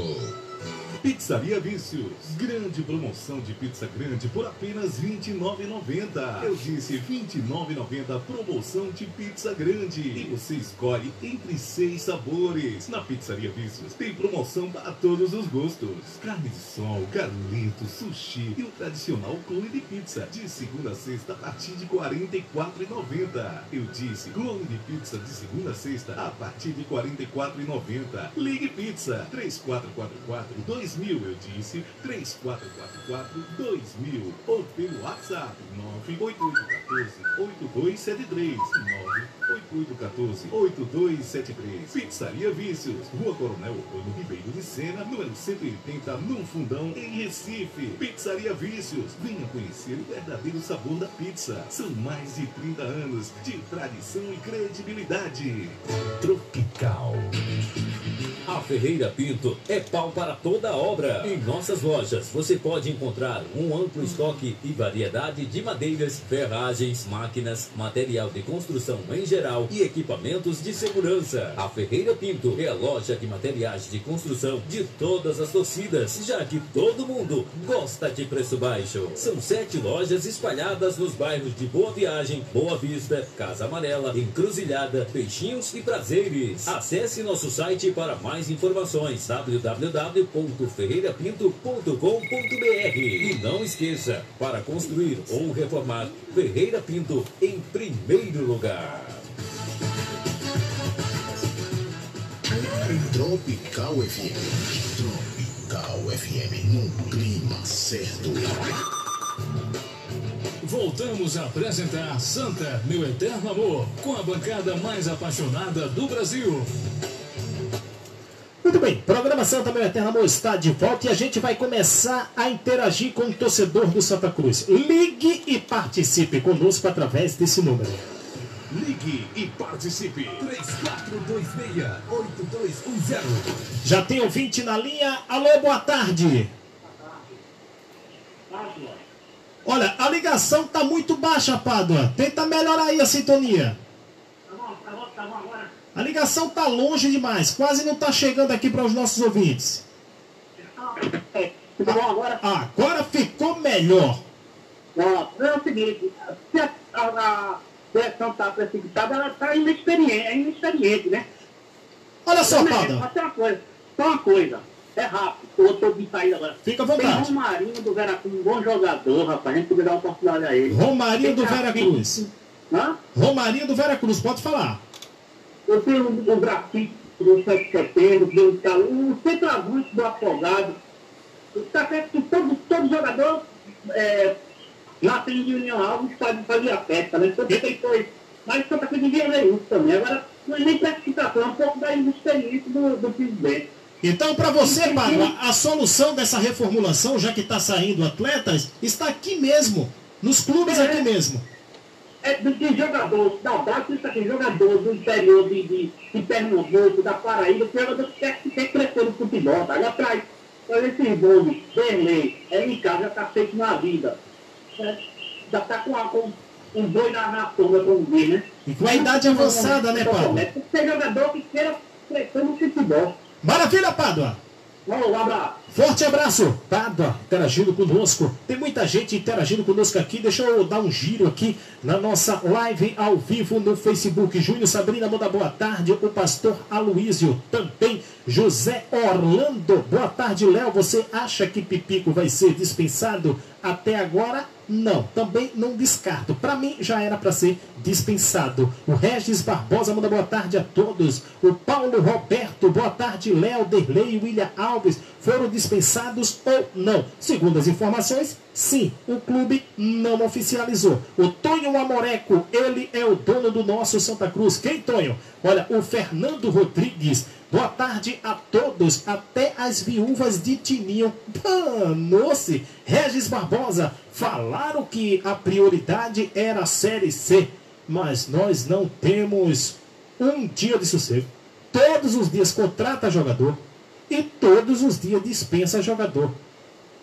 Pizzaria Vícios. Grande promoção de pizza grande por apenas R$ 29,90. Eu disse R$ 29,90 promoção de pizza grande. E você escolhe entre seis sabores. Na Pizzaria Vícios tem promoção para todos os gostos. Carne de sol, galeto, sushi e o tradicional clone de pizza. De segunda a sexta a partir de R$ 44,90. Eu disse clone de pizza de segunda a sexta a partir de R$ 44,90. Ligue Pizza 3444 2000. Eu disse 3444 2000. Ou pelo WhatsApp 98814 8273 98814 8273. Pizzaria Vícios, Rua Coronel Urbano Ribeiro de Sena, número 180, num fundão, em Recife. Pizzaria Vícios, venha conhecer o verdadeiro sabor da pizza. São mais de 30 anos de tradição e credibilidade. Tropical. A Ferreira Pinto é pau para toda a obra. Em nossas lojas você pode encontrar um amplo estoque e variedade de madeiras, ferragens, máquinas, material de construção em geral e equipamentos de segurança. A Ferreira Pinto é a loja de materiais de construção de todas as torcidas, já que todo mundo gosta de preço baixo. São sete lojas espalhadas nos bairros de Boa Viagem, Boa Vista, Casa Amarela, Encruzilhada, Peixinhos e Prazeres. Acesse nosso site para mais informações www.ferreirapinto.com.br e não esqueça, para construir ou reformar, Ferreira Pinto em primeiro lugar. Tropical FM. Tropical FM. Num clima certo. Voltamos a apresentar Santa, meu eterno amor, com a bancada mais apaixonada do Brasil. Muito bem, programação também Eterno Amor está de volta e a gente vai começar a interagir com o torcedor do Santa Cruz. Ligue e participe conosco através desse número. Ligue e participe. 3426-8210. Já tem ouvinte na linha. Alô, boa tarde. Olha, a ligação tá muito baixa, Pádua. Tenta melhorar aí a sintonia. A ligação tá longe demais, quase não tá chegando aqui para os nossos ouvintes. Tudo bom agora? Ah, agora ficou melhor. Não, é o seguinte, se a, a, a seleção está precipitada, ela está inexperiente, é inexperiente, né? Olha só, Pádua. Mas tem uma coisa, só uma coisa, é rápido, eu estou de saída agora. Fica à Tem vontade. Romarinho do Veracruz, um bom jogador, rapaz, a gente podia dar uma oportunidade a ele. Romarinho Tem do Vera grafite. Cruz. Hã? Romarinho do Vera Cruz, pode falar. Eu tenho o grafite do 7 de setembro, do Itaú, o centroavante do Afogado. Está certo que todo, todo jogador é, nasce em União Alves faz, fazia festa, né? Cruz foi. Mas Santa Cruz devia ver isso também. Agora, não é nem precipitação, é um pouco da inexperiência do, do presidente. Então, para você, Pádua, a solução dessa reformulação, já que está saindo atletas, está aqui mesmo, nos clubes aqui mesmo. É de, de jogador da base, isso aqui, jogador do interior de, de, de Pernambuco, da Paraíba, que jogador que quer, que quer crescer no futebol, tá? Já traz, olha esse bolo, Berlei, é em casa, já está feito na vida. É, já está com, a- com um boi na, na sombra, vamos ver, né? E com a idade avançada, né, Pádua? Tem que ser jogador que queira crescer no futebol. Maravilha, Pádua! Um abraço. Forte abraço, Pádua, interagindo conosco. Tem muita gente interagindo conosco aqui. Deixa eu dar um giro aqui na nossa live ao vivo no Facebook. Júnior Sabrina manda boa tarde. O pastor Aloísio também. José Orlando, boa tarde, Léo. Você acha que Pipico vai ser dispensado até agora? Não, também não descarto. Para mim já era para ser dispensado. O Regis Barbosa manda boa tarde a todos. O Paulo Roberto, boa tarde, Léo, Derlei e William Alves foram dispensados ou não? Segundo as informações, sim, o clube não oficializou. O Tonho Amoreco, ele é o dono do nosso Santa Cruz. Quem, Tonho? Olha, o Fernando Rodrigues. Boa tarde a todos, até as viúvas de Tininho. Panou-se. Regis Barbosa, falaram que a prioridade era a Série C, mas nós não temos um dia de sossego. Todos os dias contrata jogador e todos os dias dispensa jogador.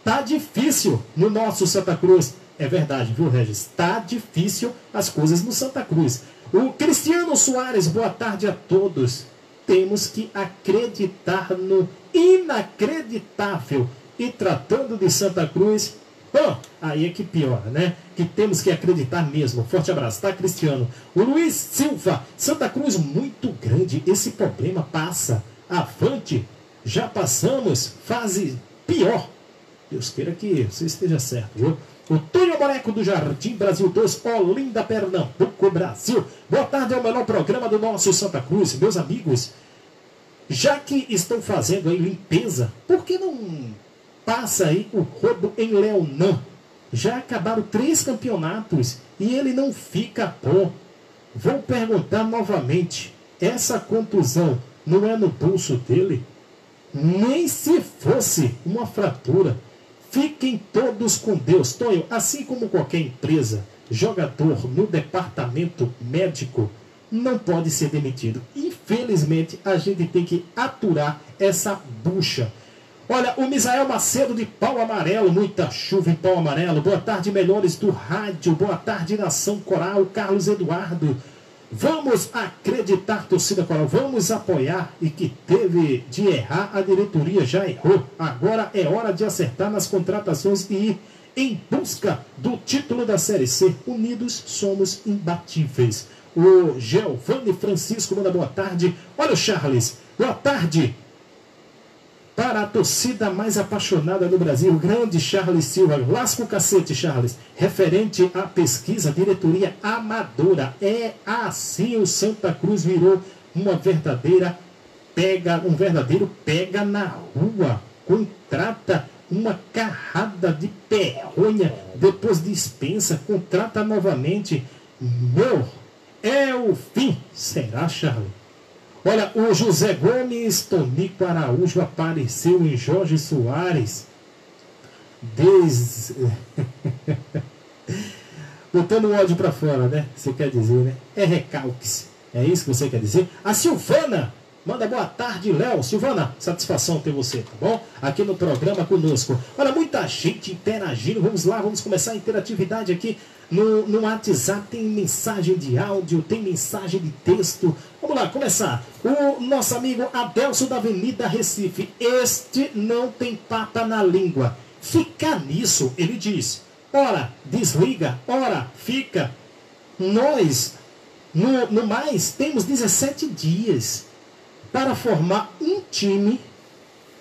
Tá difícil no nosso Santa Cruz. É verdade, viu, Regis? Tá difícil as coisas no Santa Cruz. O Cristiano Soares, boa tarde a todos. Temos que acreditar no inacreditável. E tratando de Santa Cruz, oh, aí é que piora, né? Que temos que acreditar mesmo. Forte abraço, tá, Cristiano? O Luiz Silva, Santa Cruz muito grande. Esse problema passa. Avante, já passamos fase pior. Deus queira que você esteja certo, viu? O Túlio Moreco do Jardim Brasil 2, Olinda, Pernambuco, Brasil. Boa tarde, é o melhor programa do nosso Santa Cruz. Meus amigos, já que estão fazendo aí limpeza, por que não passa aí o rodo em Leonan? Já acabaram três campeonatos e ele não fica bom. Vou perguntar novamente, essa contusão não é no pulso dele? Nem se fosse uma fratura. Fiquem todos com Deus. Tonho, assim como qualquer empresa, jogador no departamento médico não pode ser demitido. Infelizmente, a gente tem que aturar essa bucha. Olha, o Misael Macedo de Pau Amarelo, muita chuva em Pau Amarelo. Boa tarde, melhores do rádio. Boa tarde, Nação Coral. Carlos Eduardo. Vamos acreditar, torcida coral, vamos apoiar e que teve de errar, a diretoria já errou. Agora é hora de acertar nas contratações e ir em busca do título da Série C. Unidos somos imbatíveis. O Giovanni Francisco manda boa tarde. Olha o Charles, boa tarde para a torcida mais apaixonada do Brasil, grande Charles Silva. Lasca o cacete, Charles. Referente à pesquisa, diretoria amadora. É assim o Santa Cruz virou uma verdadeira pega, um verdadeiro pega na rua. Contrata uma carrada de perronha, depois dispensa, contrata novamente. Meu, é o fim. Será, Charles? Olha, o José Gomes Tonico Araújo apareceu em Jorge Soares. Des... *laughs* Botando ódio para fora, né? Você quer dizer, né? É recalques. É isso que você quer dizer? A Silvana Manda boa tarde, Léo. Silvana, satisfação ter você, tá bom? Aqui no programa conosco. Olha, muita gente interagindo. Vamos lá, vamos começar a interatividade aqui no, no WhatsApp. Tem mensagem de áudio, tem mensagem de texto. Vamos lá, começar. O nosso amigo Adelso da Avenida Recife. Este não tem pata na língua. Fica nisso, ele diz. Ora, desliga, ora, fica. Nós, no, no mais, temos 17 dias para formar um time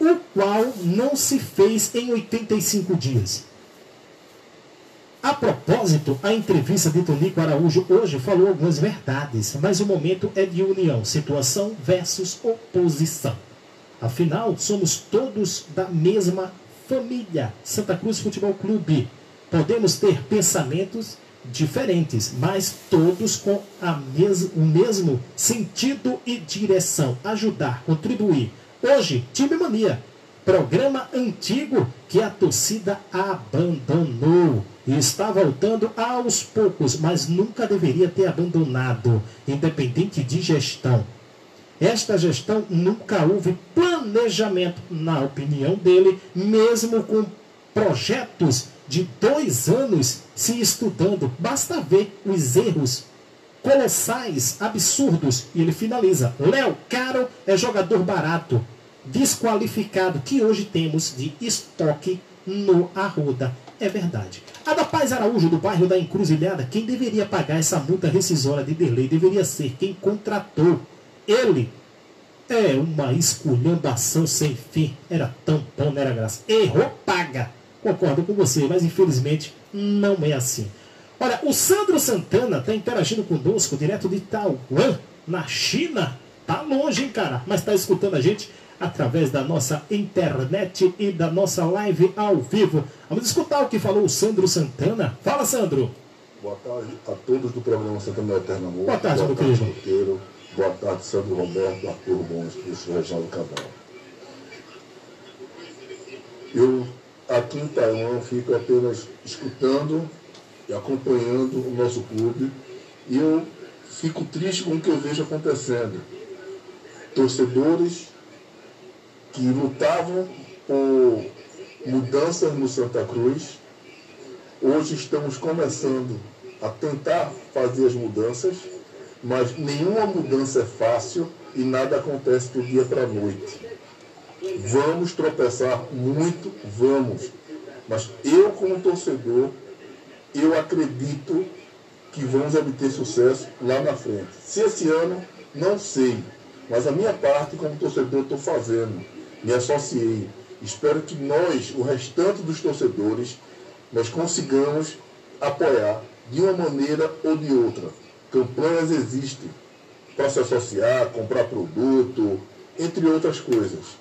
o qual não se fez em 85 dias. A propósito, a entrevista de Tonico Araújo hoje falou algumas verdades, mas o momento é de união, situação versus oposição. Afinal, somos todos da mesma família, Santa Cruz Futebol Clube. Podemos ter pensamentos diferentes, mas todos com mes o mesmo sentido e direção. Ajudar, contribuir. Hoje, Time Mania, programa antigo que a torcida abandonou. E está voltando aos poucos, mas nunca deveria ter abandonado, independente de gestão. Esta gestão nunca houve planejamento, na opinião dele, mesmo com projetos de dois anos se estudando. Basta ver os erros colossais, absurdos. E ele finaliza. Léo Caro é jogador barato, desqualificado, que hoje temos de estoque no Arruda. É verdade. A da Paz Araújo, do bairro da Encruzilhada, quem deveria pagar essa multa rescisória de delay deveria ser quem contratou. Ele é uma esculhambação sem fim. Era tão bom, não era graça. Errou, paga. Concordo com você, mas infelizmente não é assim. Olha, o Sandro Santana está interagindo conosco direto de Taiwan, na China. Tá longe, hein, cara? Mas está escutando a gente através da nossa internet e da nossa live ao vivo. Vamos escutar o que falou o Sandro Santana. Fala, Sandro. Boa tarde a todos do programa Santana Eterno Amor. Boa tarde, Boa meu tarde, Roteiro. Boa tarde, Sandro Roberto, Arthur Gomes, professor Reginaldo Cabral. Eu aqui em Taiwan fico apenas escutando e acompanhando o nosso clube e eu fico triste com o que eu vejo acontecendo. Torcedores que lutavam por mudanças no Santa Cruz, hoje estamos começando a tentar fazer as mudanças, mas nenhuma mudança é fácil e nada acontece do dia para a noite. Vamos tropeçar muito, vamos. Mas eu, como torcedor, eu acredito que vamos obter sucesso lá na frente. Se esse ano, não sei. Mas a minha parte, como torcedor, estou fazendo. Me associei. Espero que nós, o restante dos torcedores, nós consigamos apoiar de uma maneira ou de outra. Campanhas existem para se associar, comprar produto, entre outras coisas.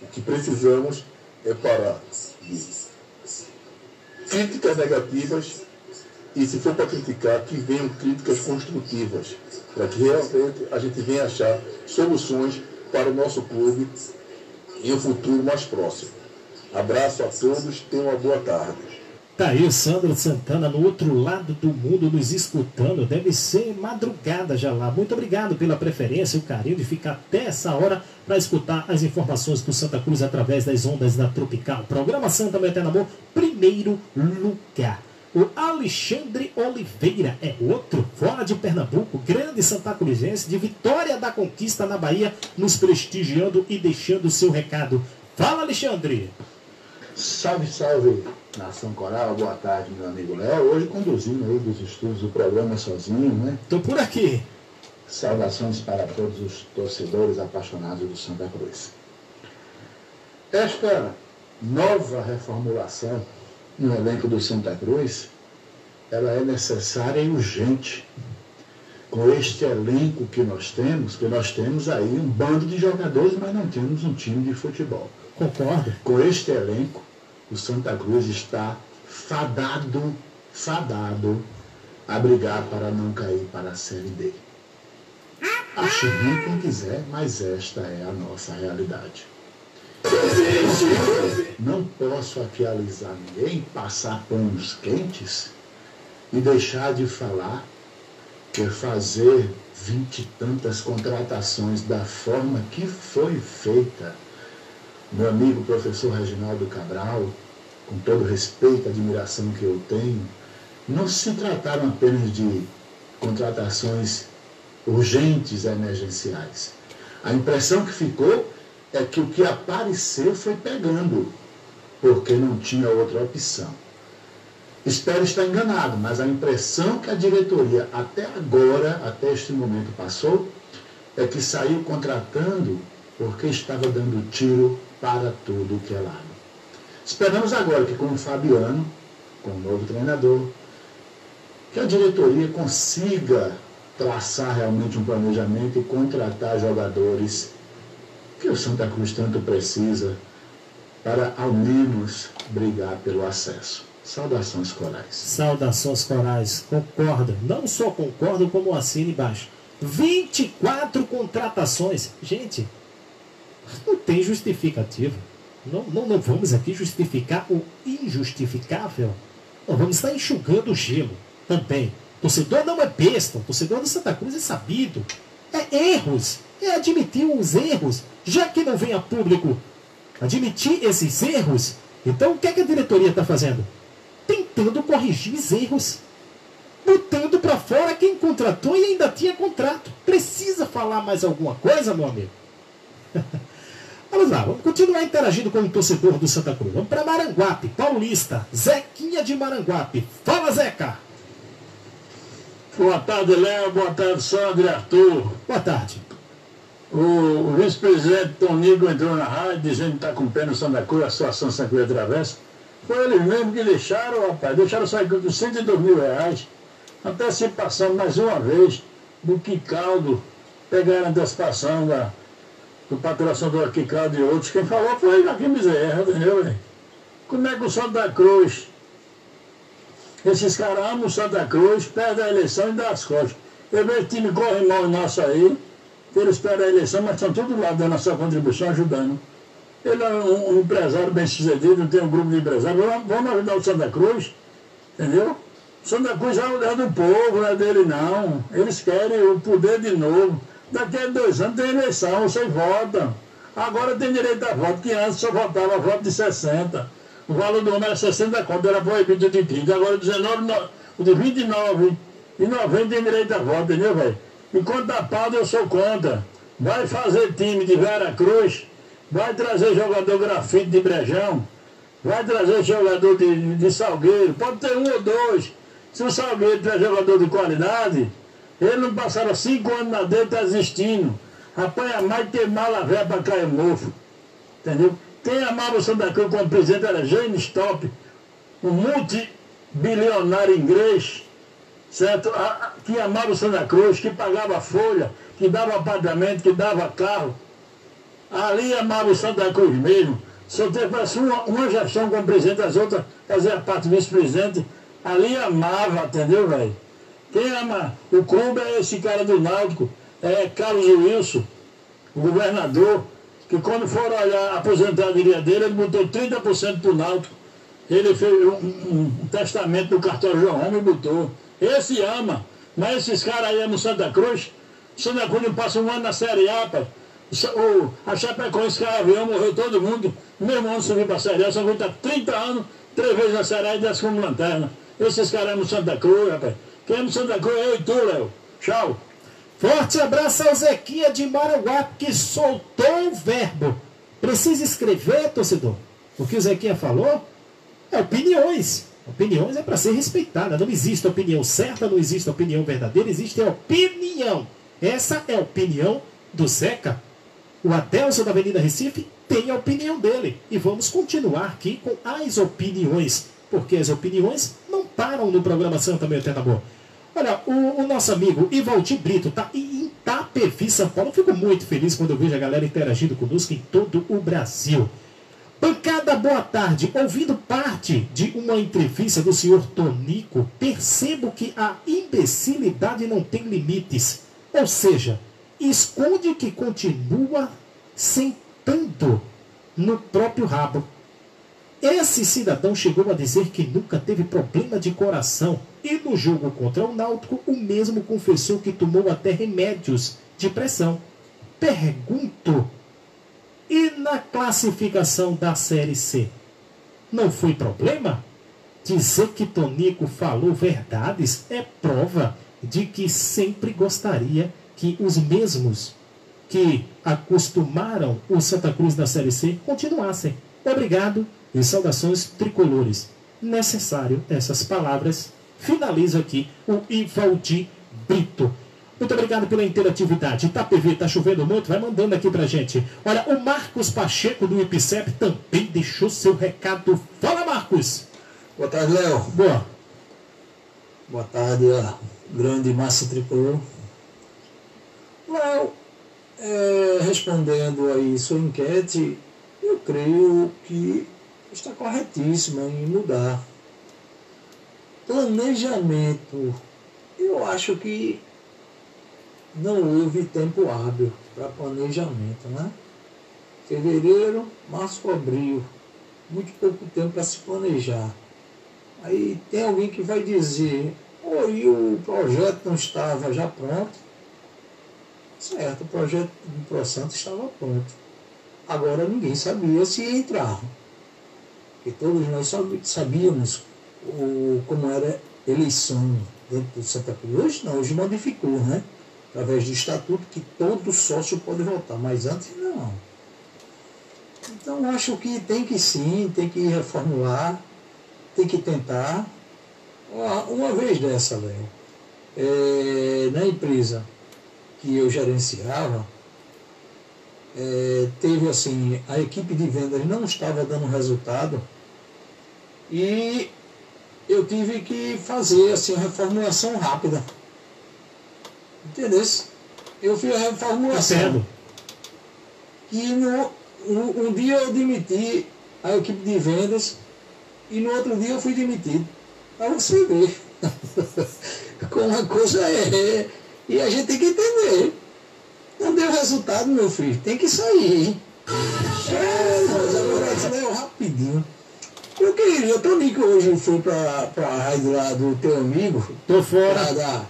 O que precisamos é parar de críticas negativas e, se for para criticar, que venham críticas construtivas, para que realmente a gente venha achar soluções para o nosso clube em um futuro mais próximo. Abraço a todos, tenham uma boa tarde. Tá aí o Sandro Santana no outro lado do mundo nos escutando. Deve ser madrugada já lá. Muito obrigado pela preferência e o carinho de ficar até essa hora para escutar as informações do Santa Cruz através das ondas da Tropical. Programa Santa Eterno Amor, primeiro lugar. O Alexandre Oliveira é outro, fora de Pernambuco, grande Santa Cruzense, de Vitória da Conquista na Bahia, nos prestigiando e deixando o seu recado. Fala, Alexandre! Salve, salve, Nação Coral, boa tarde, meu amigo Léo. Hoje conduzindo aí dos estudos do programa sozinho, né? Tô por aqui. Saudações para todos os torcedores apaixonados do Santa Cruz. Esta nova reformulação no elenco do Santa Cruz, ela é necessária e urgente. Com este elenco que nós temos, que nós temos aí um bando de jogadores, mas não temos um time de futebol. Concordo. Com este elenco, o Santa Cruz está fadado, fadado a brigar para não cair para a Série D. Ache bem quem quiser, mas esta é a nossa realidade. Não posso aqui alisar ninguém, passar panos quentes e deixar de falar que fazer vinte e tantas contratações da forma que foi feita meu amigo professor Reginaldo Cabral, com todo o respeito e admiração que eu tenho, não se trataram apenas de contratações urgentes emergenciais. A impressão que ficou é que o que apareceu foi pegando, porque não tinha outra opção. Espero estar enganado, mas a impressão que a diretoria até agora, até este momento passou, é que saiu contratando porque estava dando tiro para tudo que é lado. Esperamos agora que com o Fabiano, com o novo treinador, que a diretoria consiga traçar realmente um planejamento e contratar jogadores que o Santa Cruz tanto precisa para ao menos brigar pelo acesso. Saudações corais. Saudações corais. Concordo. Não só concordo, como assino embaixo. 24 contratações. Gente, não tem justificativa. Não, não, não vamos aqui justificar o injustificável. Não vamos estar enxugando o gelo também. Torcedor não é besta. Torcedor do Santa Cruz é sabido. É erros. É admitir os erros. Já que não vem a público admitir esses erros, então o que, é que a diretoria está fazendo? Tentando corrigir os erros. Botando para fora quem contratou e ainda tinha contrato. Precisa falar mais alguma coisa, meu amigo? *laughs* Vamos lá, vamos continuar interagindo com o torcedor do Santa Cruz. Vamos para Maranguape, Paulista, Zequinha de Maranguape. Fala, Zeca! Boa tarde, Léo. Boa tarde, Sandro e Arthur. Boa tarde. O vice-presidente Tonigo entrou na rádio dizendo que está com pé no Santa Cruz, a situação Santa Cruz atravessa. Foi eles mesmo que deixaram, rapaz, deixaram sair com 102 mil reais. Antecipação mais uma vez do que caldo. Pegaram a antecipação da, do patrocinador aqui, Claudio e outros, quem falou foi Joaquim Bezerra, entendeu? Véio? Como é que o Santa Cruz, esses caras amam o Santa Cruz, perdem a eleição e dão as costas. Eu vejo time corre mal nosso aí, eles perdem a eleição, mas estão todos lá dando a sua contribuição, ajudando. Ele é um, um empresário bem sucedido, tem um grupo de empresários, vamos, ajudar o Santa Cruz, entendeu? Santa Cruz é do povo, não é dele não. Eles querem o poder de novo. Daqui a dois anos tem eleição, vocês votam. Agora tem direito a voto, que antes só votava voto de 60. O valor do homem era 60 conto, era proibido de 30. Agora 19, no, o de 29 e 90 tem direito a voto, entendeu, velho? Enquanto a pauta eu sou contra. Vai fazer time de Vera Cruz vai trazer jogador grafite de brejão, vai trazer jogador de, de salgueiro, pode ter um ou dois. Se o salgueiro tiver jogador de qualidade, ele não passaram cinco anos na dentro tá existindo. Apanha mais ter mala velha para cair mofo. Entendeu? Quem amava o Santa Cruz como presidente era Jane Stop, um multibilionário inglês, certo? que amava o Santa Cruz, que pagava folha, que dava apartamento, que dava carro. Ali amava o Santa Cruz mesmo. Só teve uma, uma gestão como presidente, as outras fazia parte do vice-presidente. Ali amava, entendeu, velho? Quem ama o clube é esse cara do Náutico, é Carlos Wilson, o governador, que quando for olhar a aposentadoria dele, ele botou 30% para o Náutico. Ele fez um, um, um testamento no cartório João Roma e botou. Esse ama, mas esses caras aí amam Santa Cruz. Santa Cruz não passa um ano na Série A, pai. O, a Chapecoense caiu morreu todo mundo. Mesmo ano subiu para a Série A, Santa Cruz está 30 anos, três vezes na Série A e desce como lanterna. Esses caras amam Santa Cruz, rapaz. Quem ama Santa Cruz é eu e tu, Léo. Tchau. Forte abraço ao Zequinha de Maranguá, que soltou o verbo. Precisa escrever, torcedor? O que o Zequinha falou é opiniões. Opiniões é para ser respeitada. Não existe opinião certa, não existe opinião verdadeira, existe opinião. Essa é a opinião do Zeca. O Adelson da Avenida Recife tem a opinião dele. E vamos continuar aqui com as opiniões. Porque as opiniões não param no programa Santa Meio Boa. Olha, o, o, nosso amigo Ivaldi Brito está em Itapevi, São Paulo. Eu fico muito feliz quando eu vejo a galera interagindo conosco em todo o Brasil. Bancada, boa tarde. Ouvindo parte de uma entrevista do senhor Tonico, percebo que a imbecilidade não tem limites. Ou seja, esconde que continua sentando no próprio rabo. Esse cidadão chegou a dizer que nunca teve problema de coração e no jogo contra o Náutico o mesmo confessou que tomou até remédios de pressão. Pergunto e na classificação da Série C? Não foi problema? Dizer que Tonico falou verdades é prova de que sempre gostaria que os mesmos que acostumaram o Santa Cruz na Série C continuassem. Obrigado e saudações tricolores. Necessário essas palavras. Finalizo aqui o Ivaldi Brito. Muito obrigado pela interatividade. Itapevi, tá chovendo muito? Vai mandando aqui pra gente. Olha, o Marcos Pacheco do IPCEP também deixou seu recado. Fala, Marcos! Boa tarde, Léo. Boa. Boa tarde, ó. grande massa tricolor. Léo, é, respondendo aí sua enquete, eu creio que está corretíssima em mudar. Planejamento. Eu acho que não houve tempo hábil para planejamento, né? Fevereiro, março, abril, muito pouco tempo para se planejar. Aí tem alguém que vai dizer, e o projeto não estava já pronto? Certo, o projeto do Pro Santo estava pronto. Agora ninguém sabia se ia entrar. Porque todos nós sabíamos o, como era eleição dentro do Santa Cruz. Hoje não, hoje modificou, né? Através do estatuto, que todo sócio pode votar, mas antes não. Então acho que tem que sim, tem que reformular, tem que tentar. Uma vez dessa, Léo, é, na empresa que eu gerenciava, é, teve assim, a equipe de vendas não estava dando resultado e eu tive que fazer assim, uma reformulação rápida Entendeu? Eu fiz a reformulação. Entendo. E no, um, um dia eu demiti a equipe de vendas e no outro dia eu fui demitido. Para você ver. Como a coisa é. E a gente tem que entender. Não deu resultado, meu filho. Tem que sair. É, mas agora isso é rapidinho. Eu queria, eu tô que hoje fui para a rádio lá do teu amigo. Tô fora. Da,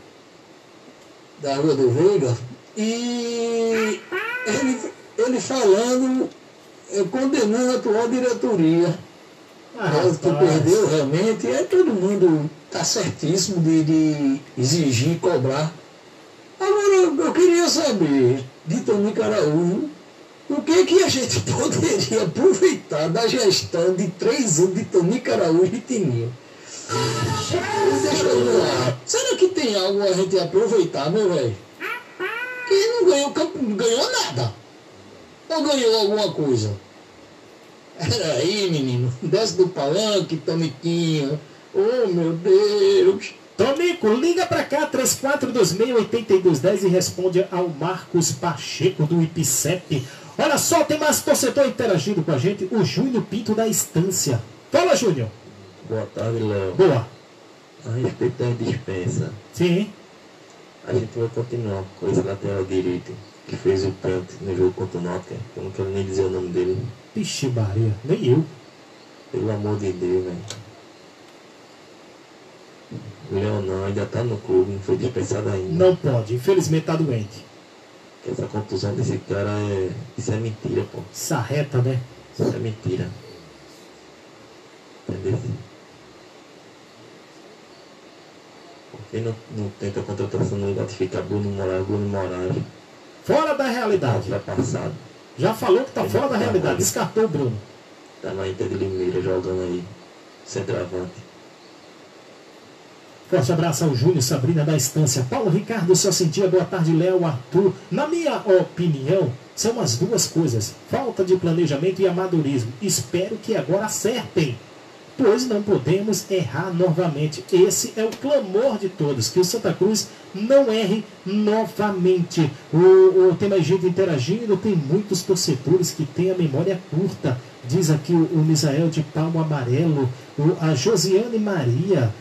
da Rua do Veiga, e ele, ele falando, condenando a atual diretoria. Ah, que perdeu realmente, é todo mundo está certíssimo de, de exigir, cobrar. Agora, eu queria saber de Tonico Araújo O que, que a gente *laughs* poderia aproveitar da gestão de três anos de Tonico Araújo e Tininho? Será que tem algo a gente aproveitar, meu velho? Que não ganhou, campo- não ganhou nada. Ou ganhou alguma coisa? Peraí, menino. Desce do palanque, Toniquinho. Oh, meu Deus. Tonico, liga pra cá, 3426-8210 e responde ao Marcos Pacheco do IPCEP. Olha só, tem mais torcedor interagindo com a gente, o Júnior Pinto da Estância. Fala, Júnior. Boa tarde, Léo. Boa. A respeito da dispensa, Sim. a gente vai continuar com esse lateral direito que fez o pênalti no jogo contra o Náutico. Eu não quero nem dizer o nome dele. Vixe, Maria, nem eu. Pelo amor de Deus, velho. O Leonão ainda tá no clube, não foi dispensado ainda. Não pode, infelizmente tá doente. Essa contusão desse cara é. Isso é mentira, pô. Sarreta, né? Isso é mentira. Entendeu? Que não, não tenta contratação de ficar Bruno Moraes, Bruno Moraes? Fora da realidade. Ultrapassado. Já falou que tá fora da realidade, descartou o Bruno. Tá na Inter de Limeira jogando aí. Centroavante. Forte abraço ao Júnior, Sabrina da Estância. Paulo Ricardo, só sentia boa tarde, Léo, Arthur. Na minha opinião, são as duas coisas: falta de planejamento e amadorismo. Espero que agora acertem, pois não podemos errar novamente. Esse é o clamor de todos: que o Santa Cruz não erre novamente. O, o- tem gente interagindo, tem muitos torcedores que têm a memória curta. Diz aqui o, o Misael de Palmo Amarelo, o- a Josiane Maria.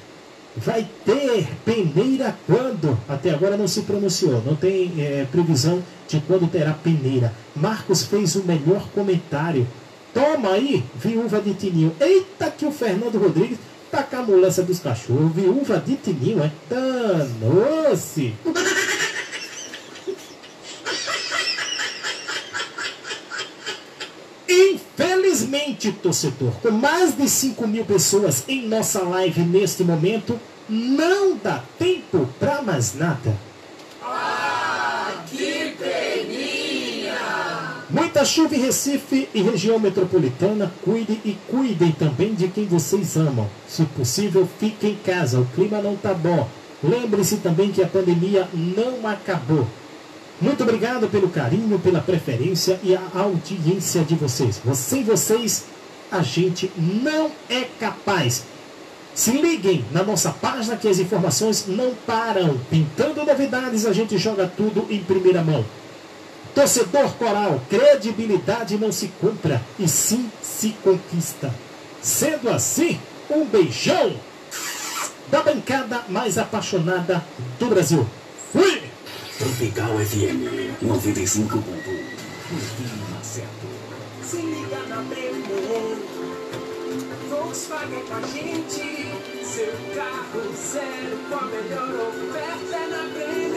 Vai ter peneira quando? Até agora não se pronunciou, não tem eh, previsão de quando terá peneira. Marcos fez o melhor comentário. Toma aí, viúva de Tininho. Eita que o Fernando Rodrigues tá com a mulança dos cachorros. Viúva de Tininho, é? Danou-se. Infelizmente, torcedor, com mais de 5 mil pessoas em nossa live neste momento, não dá tempo para mais nada. Muita chuva em Recife e região metropolitana. Cuide e cuidem também de quem vocês amam. Se possível, fique em casa. O clima não tá bom. Lembre-se também que a pandemia não acabou. Muito obrigado pelo carinho, pela preferência e a audiência de vocês. Sem vocês, a gente não é capaz. Se liguem na nossa página que as informações não param. Pintando novidades, a gente joga tudo em primeira mão. Torcedor coral, credibilidade não se compra, e sim se conquista. Sendo assim, um beijão da bancada mais apaixonada do Brasil. Fui! Tropical FM 95.1 Clima certo. Se liga na Premier. Volkswagen com a gente. Seu carro zero com a melhor oferta é na Premier.